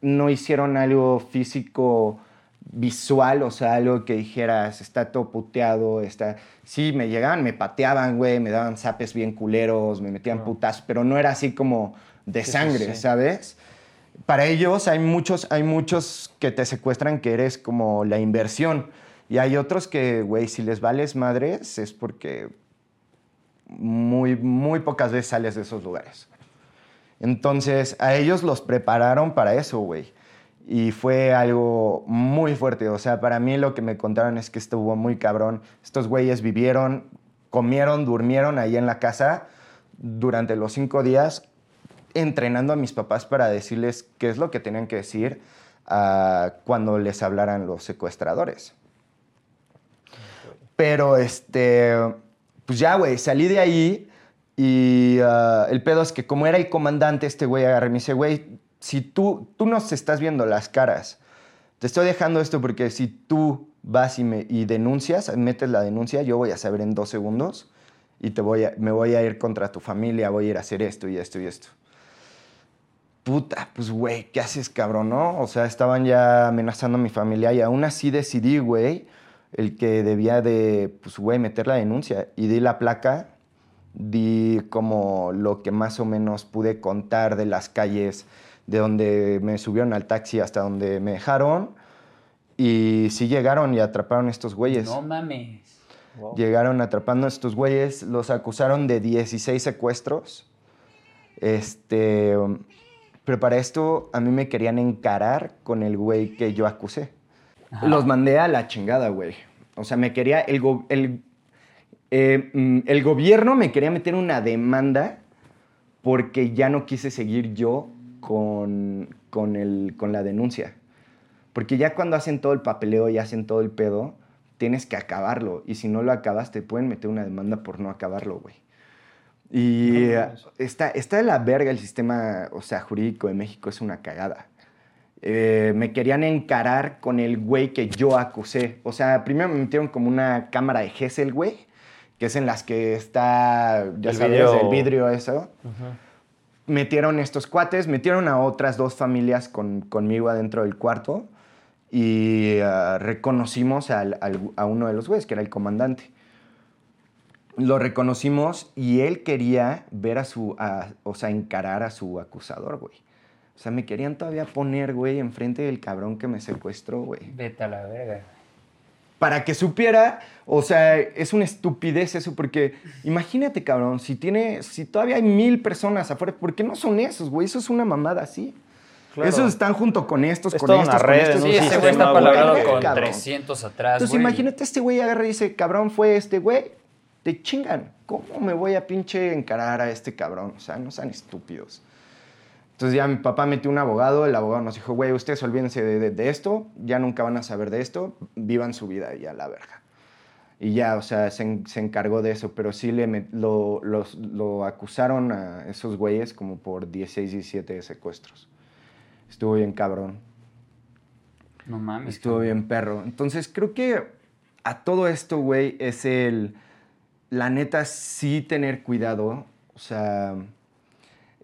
no hicieron algo físico visual, o sea, algo que dijeras, está todo puteado, está... Sí, me llegaban, me pateaban, güey, me daban zapes bien culeros, me metían putas, pero no era así como de sí, sangre, sí. ¿sabes? Para ellos hay muchos, hay muchos que te secuestran que eres como la inversión. Y hay otros que, güey, si les vales madres es porque muy, muy pocas veces sales de esos lugares. Entonces, a ellos los prepararon para eso, güey. Y fue algo muy fuerte. O sea, para mí lo que me contaron es que estuvo muy cabrón. Estos güeyes vivieron, comieron, durmieron ahí en la casa durante los cinco días, entrenando a mis papás para decirles qué es lo que tenían que decir ah, cuando les hablaran los secuestradores. Pero este, pues ya, güey, salí de ahí y ah, el pedo es que como era el comandante, este güey agarré y me dice, güey, si tú, tú nos estás viendo las caras, te estoy dejando esto porque si tú vas y, me, y denuncias, metes la denuncia, yo voy a saber en dos segundos y te voy a, me voy a ir contra tu familia, voy a ir a hacer esto y esto y esto. Puta, pues güey, ¿qué haces, cabrón, no? O sea, estaban ya amenazando a mi familia y aún así decidí, güey, el que debía de, pues, güey, meter la denuncia. Y di la placa, di como lo que más o menos pude contar de las calles, de donde me subieron al taxi hasta donde me dejaron. Y sí llegaron y atraparon a estos güeyes. No mames. Wow. Llegaron atrapando a estos güeyes, los acusaron de 16 secuestros. Este, pero para esto a mí me querían encarar con el güey que yo acusé. Ajá. Los mandé a la chingada, güey. O sea, me quería, el, go- el, eh, mm, el gobierno me quería meter una demanda porque ya no quise seguir yo con, con, el, con la denuncia. Porque ya cuando hacen todo el papeleo y hacen todo el pedo, tienes que acabarlo. Y si no lo acabas, te pueden meter una demanda por no acabarlo, güey. Y No está, está de la verga el sistema, o sea, jurídico de México, es una cagada. Eh, me querían encarar con el güey que yo acusé. O sea, primero me metieron como una cámara de Gesell, güey, que es en las que está, ya El sabes, el vidrio eso. Metieron estos cuates, metieron a otras dos familias con- conmigo adentro del cuarto y ah, reconocimos al- al- a uno de los güeyes, que era el comandante. Lo reconocimos y él quería ver a su, a- o sea, encarar a su acusador, güey. O sea, me querían todavía poner, güey, enfrente del cabrón que me secuestró, güey. Vete a la verga. Para que supiera, o sea, es una estupidez eso, porque imagínate, cabrón, si tiene, si todavía hay mil personas afuera, ¿por qué no son esos, güey? Eso es una mamada así. Claro. Esos están junto con estos, Es con estos, una con red, estos. Sí, Sí, ese güey está palabrado con cabrón. 300 atrás, Entonces güey. imagínate este güey agarra y dice, cabrón, fue este güey, te chingan. ¿Cómo me voy a pinche encarar a este cabrón? O sea, no sean estúpidos. Entonces ya mi papá metió un abogado, el abogado nos dijo, güey, ustedes olvídense de, de- de esto, ya nunca van a saber de esto, vivan su vida y ya la verga. Y ya, o sea, se, se encargó de eso, pero sí le met- lo, los- lo acusaron a esos güeyes como por 16, 17 secuestros. Estuvo bien cabrón. No mames. Estuvo bien perro. Entonces creo que a todo esto, güey, es el, la neta, sí tener cuidado. O sea,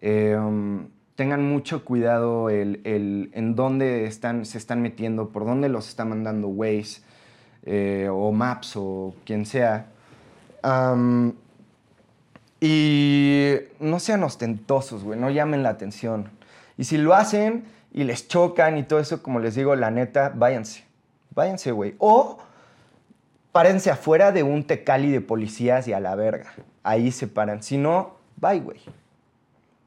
eh, um, tengan mucho cuidado el, el- en dónde están, se están metiendo, por dónde los está mandando Waze eh, o Maps o quien sea. Y no sean ostentosos, güey, no llamen la atención. Y si lo hacen y les chocan y todo eso, como les digo, la neta, váyanse. Váyanse, güey. O párense afuera de un tecali de policías y a la verga. Ahí se paran. Si no, bye, güey.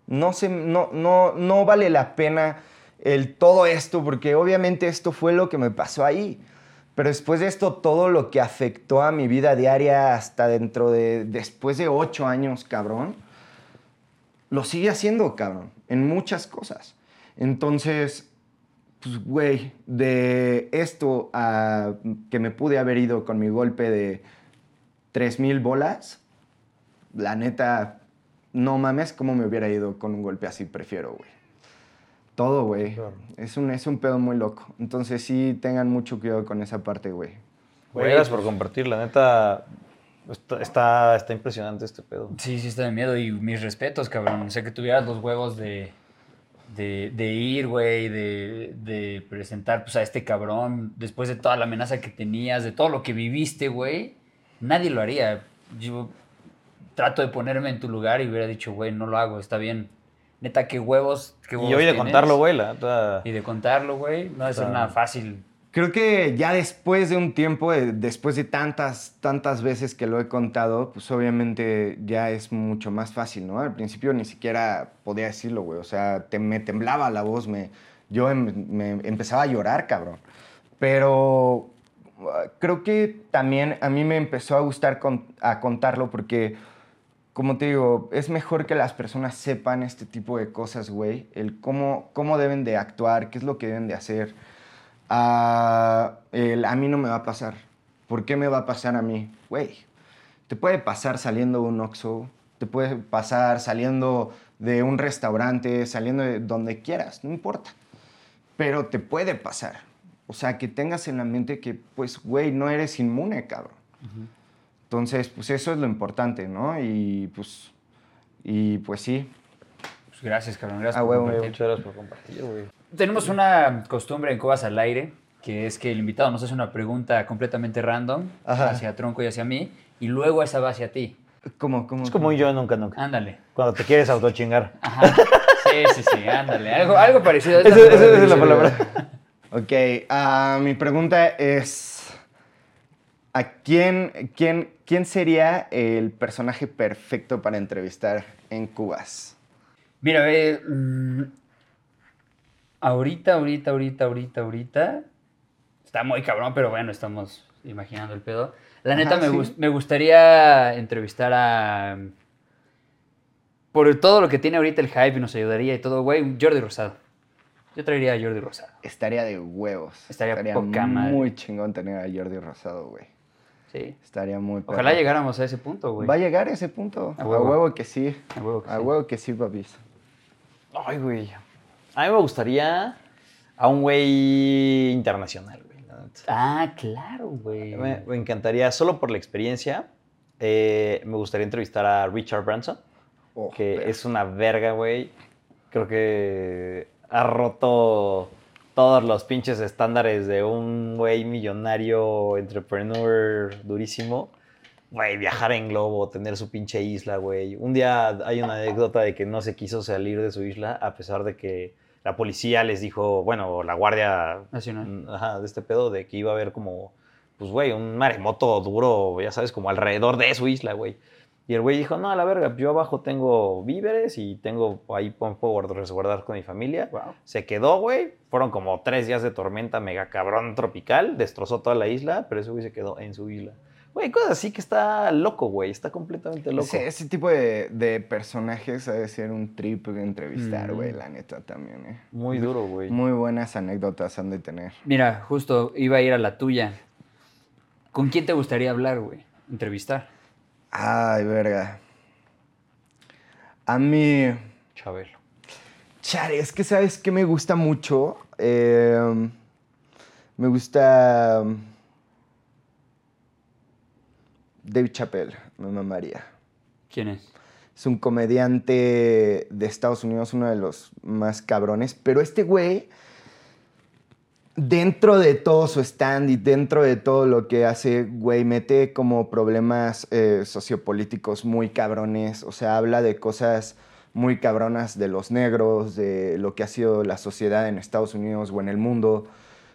No, se, no, no, no vale la pena el todo esto, porque obviamente esto fue lo que me pasó ahí. Pero después de esto, todo lo que afectó a mi vida diaria hasta dentro de, después de ocho años, cabrón, lo sigue haciendo, cabrón, en muchas cosas. Entonces, pues, güey, de esto a que me pude haber ido con mi golpe de 3 mil bolas, la neta, no mames cómo me hubiera ido con un golpe así, prefiero, güey. Todo, güey. Claro. Es, un, es un pedo muy loco. Entonces sí, tengan mucho cuidado con esa parte, güey. Güey, gracias por compartir, la neta. Está, está, está impresionante este pedo. Sí, sí está de miedo y mis respetos, cabrón. O sea, que tuvieras los huevos de, de, de ir, güey, de, de presentar pues, a este cabrón después de toda la amenaza que tenías, de todo lo que viviste, güey. Nadie lo haría. Yo trato de ponerme en tu lugar y hubiera dicho, güey, no lo hago, está bien. Neta, qué huevos, qué Y huevos hoy de tienes. contarlo, güey, la. Y de contarlo, güey, no es nada fácil. Creo que ya después de un tiempo, de- después de tantas, tantas veces que lo he contado, pues obviamente ya es mucho más fácil, ¿no? Al principio ni siquiera podía decirlo, güey. O sea, te- me temblaba la voz, me, yo em- me empezaba a llorar, cabrón. Pero uh, creo que también a mí me empezó a gustar con- a contarlo porque, como te digo, es mejor que las personas sepan este tipo de cosas, güey. El cómo, cómo deben de actuar, qué es lo que deben de hacer. Ah, el a mí no me va a pasar. ¿Por qué me va a pasar a mí? Güey, te puede pasar saliendo de un Oxxo, te puede pasar saliendo de un restaurante, saliendo de donde quieras, no importa. Pero te puede pasar. O sea, que tengas en la mente que, pues, güey, no eres inmune, cabrón. Entonces, pues eso es lo importante, ¿no? Y pues, y pues sí. Pues gracias, cabrón. Gracias Ah, por compartir. muchas gracias por compartir, güey. Tenemos una costumbre en Cobas al Aire, que es que el invitado nos hace una pregunta completamente random Ajá. hacia Tronco y hacia mí, y luego esa va hacia ti. ¿Cómo, cómo? Es como un yo nunca, nunca. Ándale. Cuando te quieres autochingar. Ajá. Sí, sí, sí, ándale. Algo, algo parecido. Esa es la palabra. Ok, ah, mi pregunta es, ¿a quién, quién, quién sería el personaje perfecto para entrevistar en Cubas? Mira, mm, ahorita, ahorita, ahorita, ahorita, ahorita. Está muy cabrón, pero bueno, estamos imaginando el pedo. La neta, me, me gustaría entrevistar a. Por todo lo que tiene ahorita el hype y nos ayudaría y todo, güey, Jordi Rosado. Yo traería a Jordi Rosado. Estaría de huevos. Estaría poca madre. muy chingón tener a Jordi Rosado, güey. Sí. Estaría muy Ojalá perro. llegáramos a ese punto, güey. Va a llegar ese punto. A A huevo. que sí. A huevo que a sí. huevo que sí, papis. Ay, güey. A mí me gustaría a un güey internacional, güey. Ah, claro, güey. Me, me encantaría, solo por la experiencia, eh, me gustaría entrevistar a Richard Branson, Oh, que es una verga, güey. Creo que ha roto todos los pinches estándares de un güey millonario, entrepreneur durísimo. Güey, viajar en globo, tener su pinche isla, güey. Un día hay una anécdota de que no se quiso salir de su isla a pesar de que la policía les dijo, bueno, la guardia Nacional. mm, ajá, de este pedo, de que iba a haber como, pues, güey, un maremoto duro, ya sabes, como alrededor de su isla, güey. Y el güey dijo, no, a la verga, yo abajo tengo víveres y tengo ahí puedo guard- resguardar con mi familia. Wow. Se quedó, güey. Fueron como tres días de tormenta mega cabrón tropical. Destrozó toda la isla, pero ese güey se quedó en su isla. Güey, cosas así que está loco, güey. Está completamente loco. Ese, ese tipo de, de personajes ha de ser un trip de entrevistar, Mm. güey, la neta también, eh. Muy duro, güey. Muy buenas anécdotas han de tener. Mira, justo iba a ir a la tuya. ¿Con quién te gustaría hablar, güey? Entrevistar. Ay, verga. A mí... Chabelo. Chale, es que sabes que me gusta mucho. Eh, me gusta. um, Dave Chappelle, me mamaría. ¿Quién es? Es un comediante de Estados Unidos, uno de los más cabrones. Pero este güey, dentro de todo su stand y dentro de todo lo que hace, güey, mete como problemas eh, sociopolíticos muy cabrones. O sea, habla de cosas muy cabronas de los negros, de lo que ha sido la sociedad en Estados Unidos o en el mundo.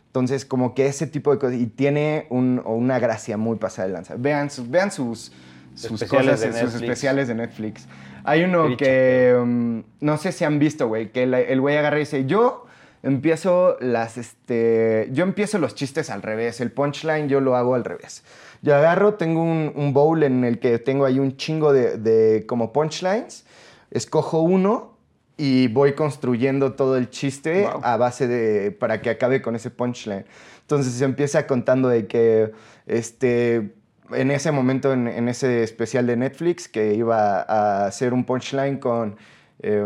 Entonces, como que ese tipo de cosas. Y tiene un- una gracia muy pasada de lanza. Vean, sus- vean sus, sus Especiales cosas, sus especiales de Netflix. Hay uno que um, no sé si han visto, güey, que la- el güey agarra y dice, yo empiezo las, este, yo empiezo los chistes al revés, el punchline yo lo hago al revés. Yo agarro, tengo un, un bowl en el que tengo ahí un chingo de, de como punchlines, escojo uno y voy construyendo todo el chiste Wow. a base de, para que acabe con ese punchline. Entonces se empieza contando de que, este, en ese momento, en, en ese especial de Netflix, que iba a hacer un punchline con, eh,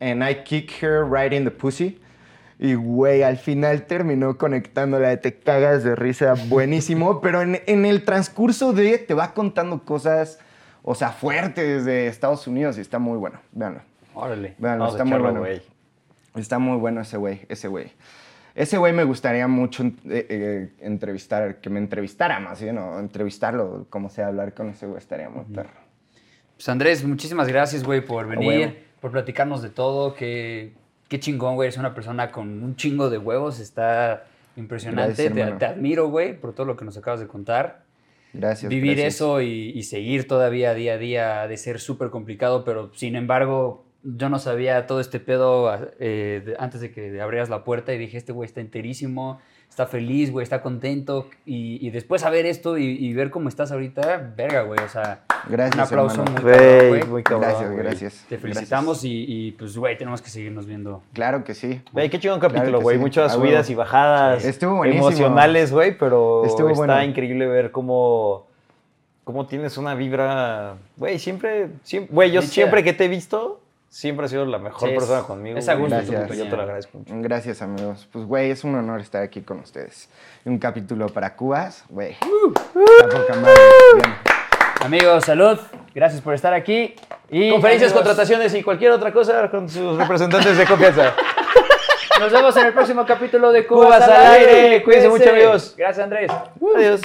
and I kick her right in the pussy. Y, güey, al final terminó conectándola, de te cagas de risa, buenísimo, pero en, en el transcurso de te va contando cosas, o sea, fuertes de Estados Unidos y está muy bueno, véanlo. Órale. Véanlo, Vamos a está muy echarlo, bueno. güey. Está muy bueno ese güey, ese güey. Ese güey me gustaría mucho eh, eh, entrevistar, que me entrevistara más bien, o entrevistarlo, como sea, hablar con ese güey estaría muy perro. Pues Andrés, muchísimas gracias, güey, por venir, por platicarnos de todo. Qué, qué chingón, güey. Eres una persona con un chingo de huevos. Está impresionante. Gracias, te, admiro, güey, por todo lo que nos acabas de contar. Gracias. Vivir gracias. eso y, y seguir todavía día a día ha de ser súper complicado, pero sin embargo, yo no sabía todo este pedo eh, de- antes de que abrieras la puerta y dije, este güey está enterísimo, está feliz, güey, está contento. Y, y después saber esto y, y ver cómo estás ahorita, verga, güey, o sea, Gracias, un aplauso hermano. muy cabrón, Güey, güey. muy cabrón, Gracias, gracias. Te felicitamos y, y, pues, güey, tenemos que seguirnos viendo. Claro que sí. Güey, qué chingón capítulo, güey. sí. Muchas A subidas y bajadas. Estuvo buenísimo. Emocionales, güey, pero Estuvo está bueno. increíble ver cómo, cómo tienes una vibra. Güey, siempre, siempre, güey, yo siempre que te he visto, siempre has sido la mejor Sí, es- persona conmigo. es a gusto tu Yo te lo agradezco mucho. Gracias, amigos. Pues, güey, es un honor estar aquí con ustedes. Un capítulo para Cubas, güey. Uh. Bien. Amigos, salud. Gracias por estar aquí. Y Conferencias, amigos, contrataciones y cualquier otra cosa con sus representantes de confianza. Nos vemos en el próximo capítulo de Cubas, Cubas al aire. Cuídense mucho, Cuídense. amigos. Gracias, Andrés. Adiós.